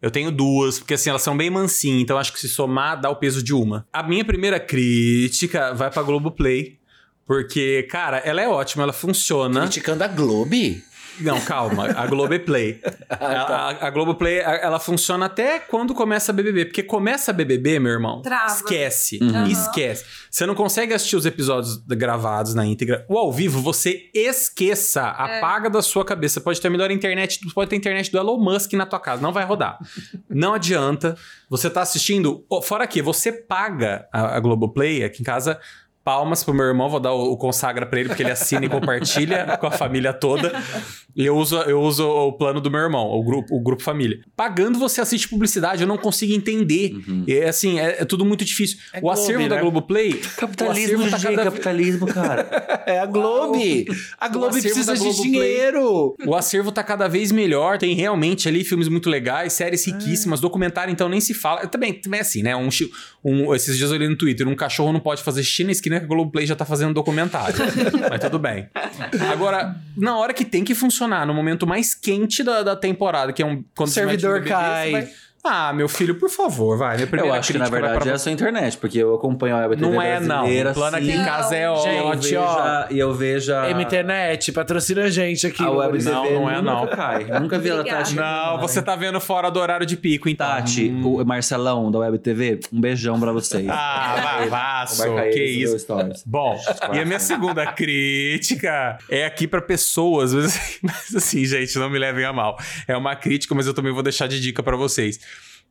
Eu tenho duas, porque assim, elas são bem mansinhas, então acho que se somar dá o peso de uma. A minha primeira crítica vai pra Globoplay, porque, cara, ela é ótima, ela funciona. Criticando a Globe? Não, calma, a Globoplay. a, a, a Globoplay, a- ela funciona até quando começa a BBB, porque começa a BBB, meu irmão, Trava. esquece, Uhum. esquece. Você não consegue assistir os episódios gravados na íntegra. O ao vivo, você esqueça, apaga da sua cabeça. Pode ter a melhor internet, pode ter internet do Elon Musk na tua casa, não vai rodar. não adianta. Você tá assistindo, fora que você paga a, a Globoplay aqui em casa, Palmas pro meu irmão, vou dar o, o consagra pra ele, porque ele assina e compartilha com a família toda. E eu uso, eu uso o plano do meu irmão, o grupo, o grupo família. Pagando você assiste publicidade, eu não consigo entender. É assim, é, é tudo muito difícil. É o Globo, acervo da né? Globoplay. Capitalismo, o acervo tá cada- capitalismo, cara. É a Globe. A Globe acervo precisa da de dinheiro. O acervo tá cada vez melhor, tem realmente ali filmes muito legais, séries riquíssimas, documentário então nem se fala. Também, também é assim, né? Um, um- esses dias eu li no Twitter, um cachorro não pode fazer xixi na esquina que a Globoplay já tá fazendo documentário. Mas tudo bem. Agora, na hora que tem que funcionar, no momento mais quente da, da temporada, que é um... Quando O servidor BBB, cai. você vai- Ah, meu filho, por favor, vai. Minha primeira Eu acho que na verdade pra é a sua internet, porque eu acompanho a Web TV Não é, não. O plano aqui em casa é Não. ó, E eu Gente, vejo ó. a- E eu vejo a... Internet, patrocina a gente aqui. A Web TV Não, não é, nunca não. cai. Nunca vi ela. Tati. Não, você tá vendo fora do horário de pico, então. Tati, o Marcelão da Web TV, um beijão pra vocês. Ah, vai, vasso. Que isso. Bom, e a minha segunda crítica é aqui pra pessoas, mas assim, gente, não me levem a mal. É uma crítica, mas eu também vou deixar de dica pra vocês.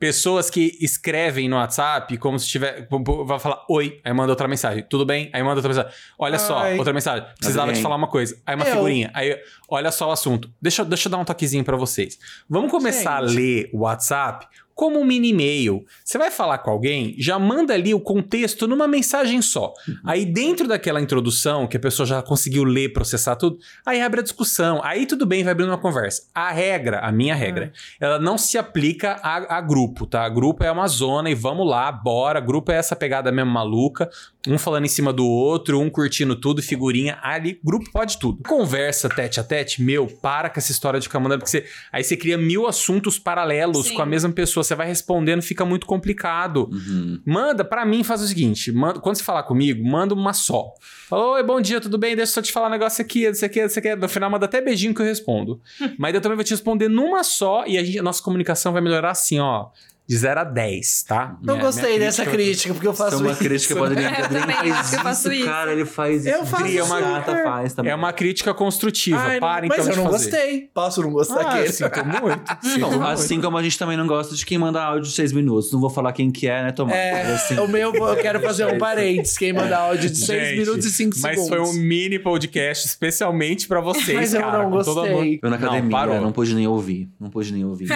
Pessoas que escrevem no WhatsApp como se tiver. Vai falar oi, aí manda outra mensagem. Tudo bem? Aí manda outra mensagem. Olha só, Ai. outra mensagem. Precisava te falar uma coisa. Aí uma Eu. figurinha. Aí, olha só o assunto. Deixa, eu- deixa eu dar um toquezinho pra vocês. Vamos começar a Gente. ler o WhatsApp como um mini e-mail. Você vai falar com alguém, já manda ali o contexto numa mensagem só. Aí dentro daquela introdução, que a pessoa já conseguiu ler, processar tudo, aí abre a discussão. Aí tudo bem, vai abrindo uma conversa. A regra, a minha regra, ela não se aplica a, a grupo, tá? Grupo é uma zona e vamos lá, bora. Grupo é essa pegada mesmo maluca, um falando em cima do outro, um curtindo tudo, figurinha. Ali, grupo pode tudo. Conversa tete a tete, meu, para com essa história de ficar mandando, porque você, aí você cria mil assuntos paralelos Sim. com a mesma pessoa. Você vai respondendo, fica muito complicado. Uhum. Manda, pra mim, faz o seguinte: manda, quando você falar comigo, manda uma só. Fala, oi, bom dia, tudo bem? Deixa eu só te falar um negócio aqui, isso aqui, isso aqui. No final, manda até beijinho que eu respondo. Mas eu também vou te responder numa só e a, gente- a nossa comunicação vai melhorar assim, ó. De 0 a 10, tá? Não Minha- gostei minha dessa crítica, porque eu faço Isso é uma isso. crítica pra Adriano. Eu faz eu faço isso. Cara, ele faz isso. Eu faço Cria uma- Gata faz também. É uma crítica construtiva. Ai, Para mas então eu de não fazer. gostei. Posso não gostar Ah, aqui? sinto muito. Sinto Não, muito. assim como a gente também não gosta de quem manda áudio de seis minutos. Não vou falar quem que é, né, Tomás? É, Assim, o meu, eu quero fazer um parênteses. Quem manda áudio de 6 Gente, minutos e 5 Mas segundos. foi um mini podcast especialmente pra vocês, Mas eu cara. não gostei. Eu na Não, academia, parou. não, pude nem ouvir. Não pude nem ouvir.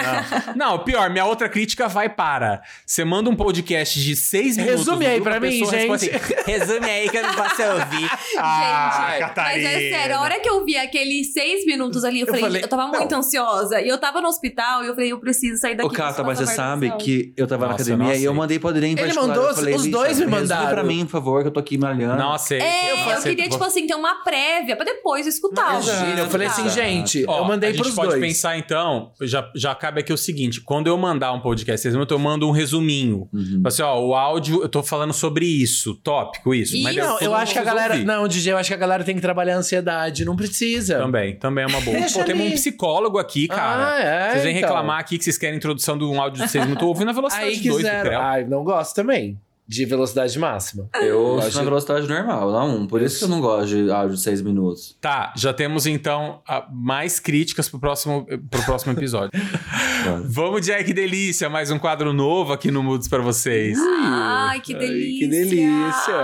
Não, pior, minha outra crítica vai para. Você manda um podcast de seis minutos. Resume aí pra a mim, pessoa responde gente. assim, Resume aí que eu não posso ouvir. Ah, Gente, Catarina. mas é sério, a hora que eu vi aqueles seis minutos ali, eu, Eu falei, falei, eu tava muito ansiosa. E eu tava no hospital e eu falei, eu preciso sair daqui. Ô, Cata, mas você sabe que eu tava Nossa, na eu não academia e eu mandei pro Adrien em Ele mandou, Eu falei, os "Bicha, dois me resume mandaram." pra mim, por favor, que eu tô aqui malhando. Não aceito. É, eu, aceito. queria, tipo assim, ter uma prévia pra depois escutar. o Imagina, eu falei assim, gente, eu mandei a gente pros pode dois. pensar então, já, já cabe aqui o seguinte: quando eu mandar um podcast, seis minutos, eu mando um resuminho. Uhum. Assim, ó, o áudio, eu tô falando sobre isso, tópico, isso. Mas Não, eu acho que a galera. ouvir. Não, DJ, eu acho que a galera tem que trabalhar a ansiedade. Não precisa. Também, também é uma boa. Pô, temos um psicólogo aqui, cara. Ah, é, vocês vêm então. reclamar aqui que vocês querem introdução de um áudio de seis minutos. Tô ouvindo a velocidade Aí 2 do quiseram. Ai, não gosto também. De velocidade máxima. Eu ouço Gosto na de- velocidade normal, não um. Por isso que eu não gosto de áudio de 6 minutos. Tá, já temos então a- mais críticas pro próximo, pro próximo episódio. Vamos de Ai Que Delícia, mais um quadro novo aqui no Moods pra vocês. Ai, que Ai, delícia. que delícia.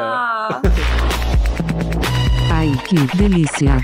Ai, que delícia.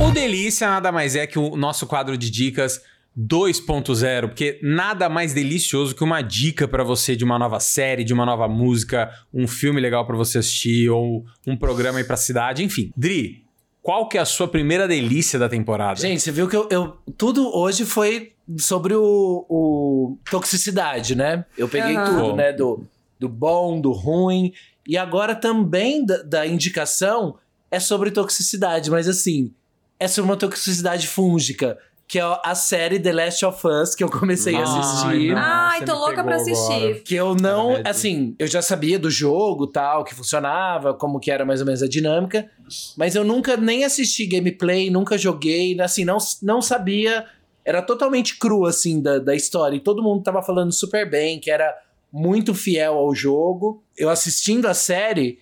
O Delícia nada mais é que o nosso quadro de dicas 2.0, porque nada mais delicioso que uma dica pra você de uma nova série, de uma nova música, um filme legal pra você assistir ou um programa aí pra cidade, enfim. Dri, qual que é a sua primeira delícia da temporada? Gente, você viu que eu, eu- tudo hoje foi sobre o, o toxicidade, né? Eu peguei Aham. tudo, né? Do, do bom, do ruim. E agora também da, da indicação é sobre toxicidade, mas assim, é sobre uma toxicidade fúngica, que é a série The Last of Us, que eu comecei a assistir. Ai, não. Ai, tô louca pra assistir. agora. Que eu não, assim, eu já sabia do jogo, tal, que funcionava, como que era mais ou menos a dinâmica, mas eu nunca nem assisti gameplay, nunca joguei, assim, não, não sabia, era totalmente cru, assim, da, da história, e todo mundo tava falando super bem, que era muito fiel ao jogo. Eu assistindo a série,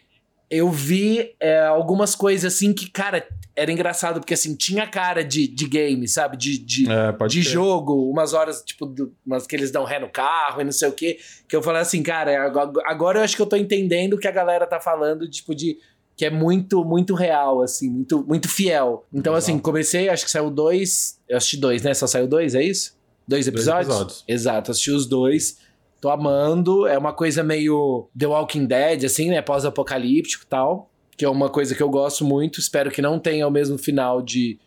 eu vi é, algumas coisas, assim, que, cara, era engraçado, porque, assim, tinha cara de, de game, sabe, de... de É, de jogo, umas horas, tipo, do- umas que eles dão ré no carro e não sei o quê. Que eu falei assim, cara, agora, agora eu acho que eu tô entendendo o que a galera tá falando, tipo, de. Que é muito, muito real, assim, muito, muito fiel. Então, assim, comecei, acho que saiu dois. Eu assisti dois, né? Só saiu dois, é isso? Dois episódios? episódios. Exato, assisti os dois. Tô amando. É uma coisa meio The Walking Dead, assim, né? Pós-apocalíptico e tal. Que é uma coisa que eu gosto muito. Espero que não tenha o mesmo final de.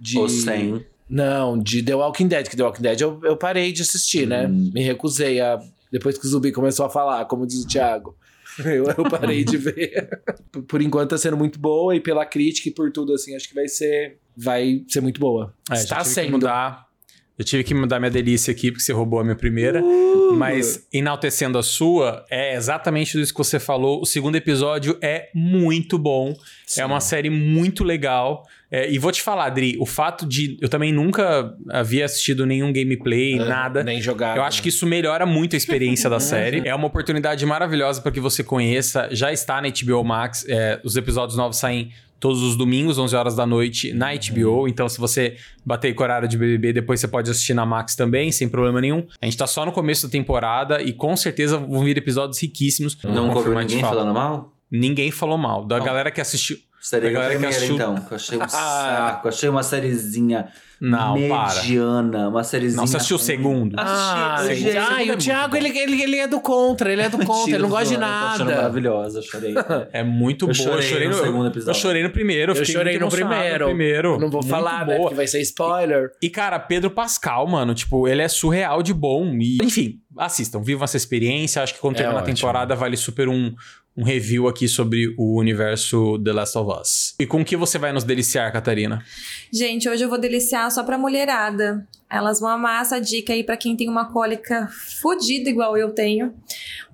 de... Ou 100. Não, de The Walking Dead, que The Walking Dead eu, eu parei de assistir, né? Hum. Me recusei a. Depois que o zumbi começou a falar, como diz o Thiago. Eu, eu parei de ver. Por- enquanto tá sendo muito boa e pela crítica e por tudo, assim, acho que vai ser. Vai ser muito boa. É, Está sendo. mudar. Eu tive que mudar minha delícia aqui, porque você roubou a minha primeira. Uh! Mas enaltecendo a sua, é exatamente isso que você falou. O segundo episódio é muito bom. É uma série muito legal. É, e vou te falar, Adri, o fato de. Eu também nunca havia assistido nenhum gameplay, nada. Nem jogar. Eu acho que isso melhora muito a experiência da série. É uma oportunidade maravilhosa para que você conheça. Já está na HBO Max. é, os episódios novos saem todos os domingos, 11 horas da noite, na HBO. Então, se você bater com o horário de BBB, depois você pode assistir na Max também, sem problema nenhum. A gente tá só no começo da temporada e com certeza vão vir episódios riquíssimos. Não de ninguém falando mal? Ninguém falou mal. Da galera que assistiu. Seria A a que primeira, então. que Eu achei um Ah. saco. Achei uma sériezinha Não, para. mediana. Uma sériezinha... Não, você assistiu o segundo. Ah, Assisti, gente, gente. ai, o Thiago, ele, ele, ele é do contra, ele é do contra, ele não gosta de Mentira, eu tô achando nada. maravilhosa, eu chorei. É muito Eu boa. chorei eu chorei no no, segundo Eu episódio. chorei no primeiro. Eu fiquei chorei no primeiro. primeiro. Eu não vou Muito falar, né? boa. Porque vai ser spoiler. E, cara, Pedro Pascal, mano, tipo, ele é surreal de bom. E, enfim, assistam, vivam essa experiência. Acho que quando É terminar a temporada vale super um, um review aqui sobre o universo The Last of Us. E com que você vai nos deliciar, Catarina? Gente, hoje eu vou deliciar só pra mulherada. Elas vão amar essa dica aí pra quem tem uma cólica fodida igual eu tenho.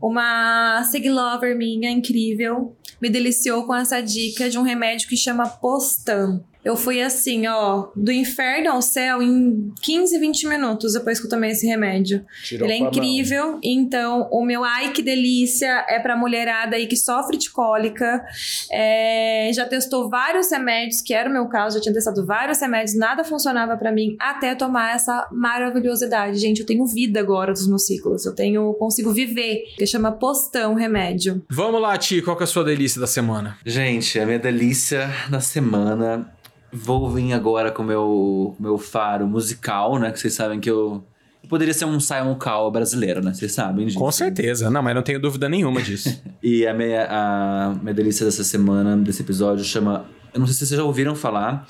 Uma Siglover minha, incrível, me deliciou com essa dica de um remédio que chama Postan. Eu fui assim, ó, do inferno ao céu em 15, 20 minutos depois que eu tomei esse remédio. Tirou Ele é a mão. incrível. Então, o meu ai que delícia é pra mulherada aí que sofre de cólica. É, já testou vários remédios, que era o meu caso, já tinha testado vários remédios, nada funcionava pra mim até tomar essa maravilhosidade. Gente, eu tenho vida agora dos meus ciclos. Eu tenho, consigo viver. Que chama postão remédio. Vamos lá, Ti, qual que é a sua delícia da semana? Gente, a minha delícia da semana. Vou vir agora com o meu, meu faro musical, né? Que vocês sabem que eu. eu poderia ser um Simon Cowell brasileiro, né? Vocês sabem disso. Com certeza. Não, mas não tenho dúvida nenhuma disso. E a minha, a minha delícia dessa semana, desse episódio, chama. Eu não sei se vocês já ouviram falar.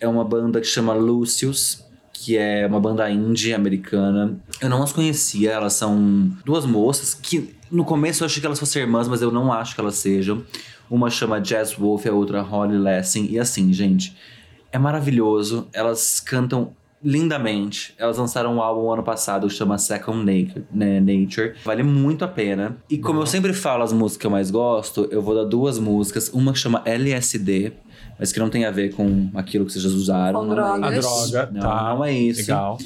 É uma banda que chama Lucius, que é uma banda indie americana. Eu não as conhecia, elas são duas moças que no começo eu achei que elas fossem irmãs, mas eu não acho que elas sejam. Uma chama Jazz Wolf, a outra Holly Lessing. E assim, gente, é maravilhoso. Elas cantam lindamente. Elas lançaram um álbum ano passado que chama Second Nature, né, Nature. Vale muito a pena. E como eu sempre falo as músicas que eu mais gosto, eu vou dar duas músicas. Uma que chama LSD, mas que não tem a ver com aquilo que vocês já usaram. Com não é drogas. A isso. droga, Não, tá. não é isso. Legal.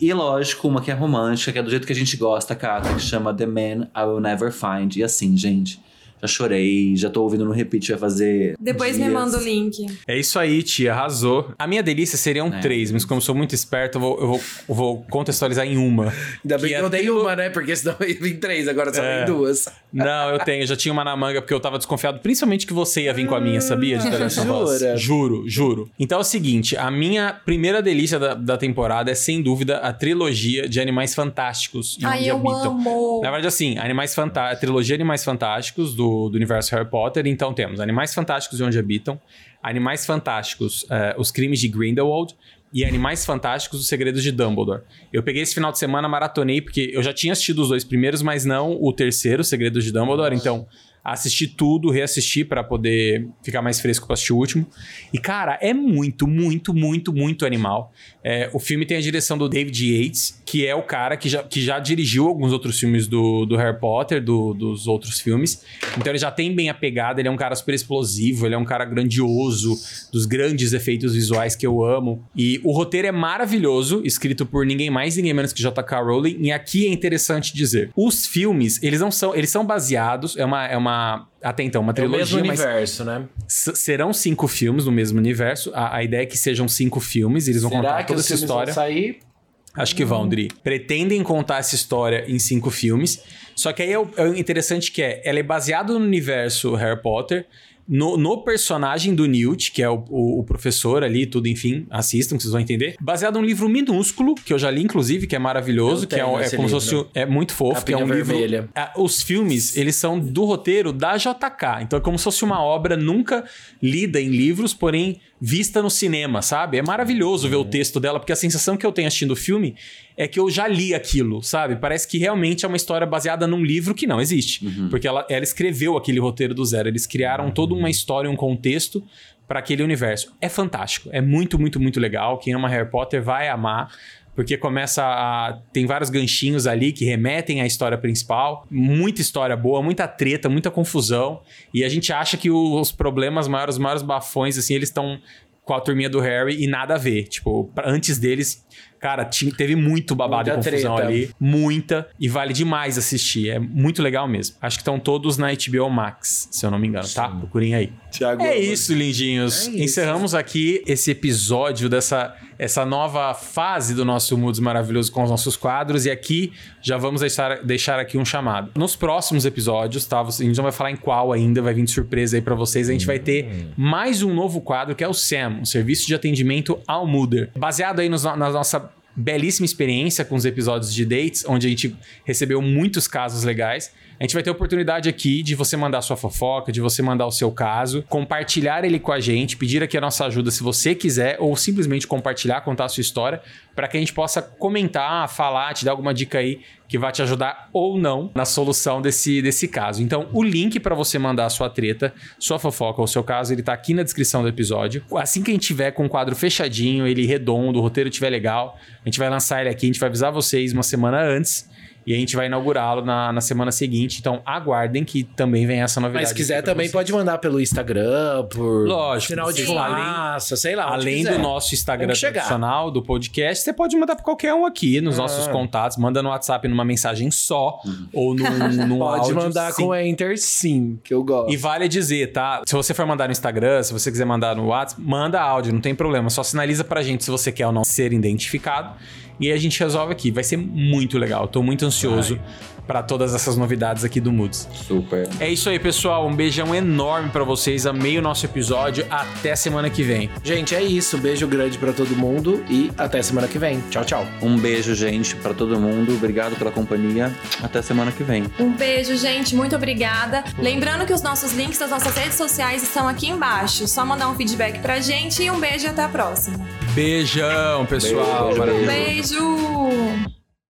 E lógico, uma que é romântica, que é do jeito que a gente gosta, Kata, que chama The Man I Will Never Find. E assim, gente, já chorei, já tô ouvindo no repeat, vai fazer. Depois dias. me manda o link. É isso aí, tia, arrasou. A minha delícia seriam É. três, mas como eu sou muito esperto, eu vou, eu vou, eu vou contextualizar em uma. Ainda bem que, é eu dei trilo- uma, né? Porque senão ia vir três, agora só É. vem duas. Não, eu tenho, já tinha uma na manga porque eu tava desconfiado, principalmente que você ia vir com a minha, sabia? De Talentos Voz. Jura? Juro, juro. Então é o seguinte, a minha primeira delícia da, da temporada é sem dúvida a trilogia de Animais Fantásticos Ai, Onde eu Habitam. amo. Na verdade, assim, Animais Fanta a trilogia Animais Fantásticos do, do universo Harry Potter. Então temos Animais Fantásticos e Onde Habitam, Animais Fantásticos, eh, Os Crimes de Grindelwald e Animais Fantásticos, Os Segredos de Dumbledore. Eu peguei esse final de semana, maratonei, porque eu já tinha assistido os dois primeiros, mas não o terceiro, Os Segredos de Dumbledore. Então assisti tudo, reassisti pra poder ficar mais fresco pra assistir o último. E, cara, é muito, muito, muito, muito animal. É, o filme tem a direção do David Yates, que é o cara que já, que já dirigiu alguns outros filmes do, do Harry Potter, do- dos outros filmes. Então ele já tem bem a pegada, ele é um cara super explosivo, ele é um cara grandioso, dos grandes efeitos visuais que eu amo. E o roteiro é maravilhoso, escrito por ninguém mais, ninguém menos que J.K. Rowling. E aqui é interessante dizer, os filmes, eles não são, eles são baseados, é uma, é uma até então, uma É o mesmo trilogia, mas universo, né? Serão cinco filmes no mesmo universo. A, a ideia é que sejam cinco filmes, eles vão Será contar toda essa filmes vão história. sair? Acho que vão, Dri. Pretendem contar essa história em cinco filmes. Só que aí é o, é o interessante que é, ela é baseada no universo Harry Potter, no, no personagem do Newt, que é o, o- o professor ali, tudo, enfim, assistam que vocês vão entender. Baseado num livro minúsculo, que eu já li, inclusive, que é maravilhoso, que é, é como se livro. fosse. É muito fofo, que é um Capinha livro. vermelha. Ah, Os filmes, eles são do roteiro da JK. Então é como se fosse uma obra nunca lida em livros, porém vista no cinema, sabe? É maravilhoso ver o texto dela, porque a sensação que eu tenho assistindo o filme é que eu já li aquilo, sabe? Parece que realmente é uma história baseada num livro que não existe. Porque ela, ela escreveu aquele roteiro do zero. Eles criaram toda uma história, um contexto para aquele universo. É fantástico. É muito, muito, muito legal. Quem ama Harry Potter vai amar. Porque começa a. Tem vários ganchinhos ali que remetem à história principal. Muita história boa, muita treta, muita confusão. E a gente acha que os problemas maiores, os maiores bafões, assim, eles estão com a turminha do Harry e nada a ver. Tipo, antes deles, cara, tinha- teve muito babado Muita e confusão treta. ali. Muita. E vale demais assistir. É muito legal mesmo. Acho que estão todos na HBO Max, se eu não me engano, tá? Procurem aí. Thiago, É isso, lindinhos. É isso. Encerramos aqui esse episódio dessa essa nova fase do nosso Moods Maravilhoso com os nossos quadros. E aqui já vamos deixar, deixar aqui um chamado. Nos próximos episódios, tá? A gente não vai falar em qual ainda, vai vir de surpresa aí pra vocês. A gente vai ter mais um novo quadro que é o SAM, um serviço de atendimento ao Mooder. Baseado aí nos- na nossa belíssima experiência com os episódios de dates, onde a gente recebeu muitos casos legais. A gente vai ter oportunidade aqui de você mandar sua fofoca, de você mandar o seu caso, compartilhar ele com a gente, pedir aqui a nossa ajuda se você quiser, ou simplesmente compartilhar, contar a sua história, para que a gente possa comentar, falar, te dar alguma dica aí que vai te ajudar ou não na solução desse, desse caso. Então, o link para você mandar a sua treta, sua fofoca ou seu caso, ele tá aqui na descrição do episódio. Assim que a gente tiver com o quadro fechadinho, ele redondo, o roteiro tiver legal, a gente vai lançar ele aqui, a gente vai avisar vocês uma semana antes. E a gente vai inaugurá-lo na, na semana seguinte. Então, aguardem que também vem essa novidade. Mas se quiser também vocês. pode mandar pelo Instagram, por Lógico, sinal de fumaça, sei lá. Além quiser. do nosso Instagram tradicional, do podcast, você pode mandar para qualquer um aqui nos Ah. nossos contatos. Manda no WhatsApp numa mensagem só ou num, num Pode áudio, mandar sim. com Enter sim, que eu gosto. E vale dizer, tá? Se você for mandar no Instagram, se você quiser mandar no WhatsApp, manda áudio, não tem problema. Só sinaliza pra gente se você quer ou não ser identificado. E aí a gente resolve aqui. Vai ser muito legal. Tô muito ansioso pra todas essas novidades aqui do Moods. Super. É isso aí, pessoal. Um beijão enorme pra vocês. Amei o nosso episódio. Até semana que vem. Gente, é isso. Beijo grande pra todo mundo e até semana que vem. Tchau, tchau. Um beijo, gente, pra todo mundo. Obrigado pela companhia. Até semana que vem. Um beijo, gente. Muito obrigada. Lembrando que os nossos links das nossas redes sociais estão aqui embaixo. Só mandar um feedback pra gente e um beijo e até a próxima. Beijão, pessoal. Beijo, beijo. Beijo!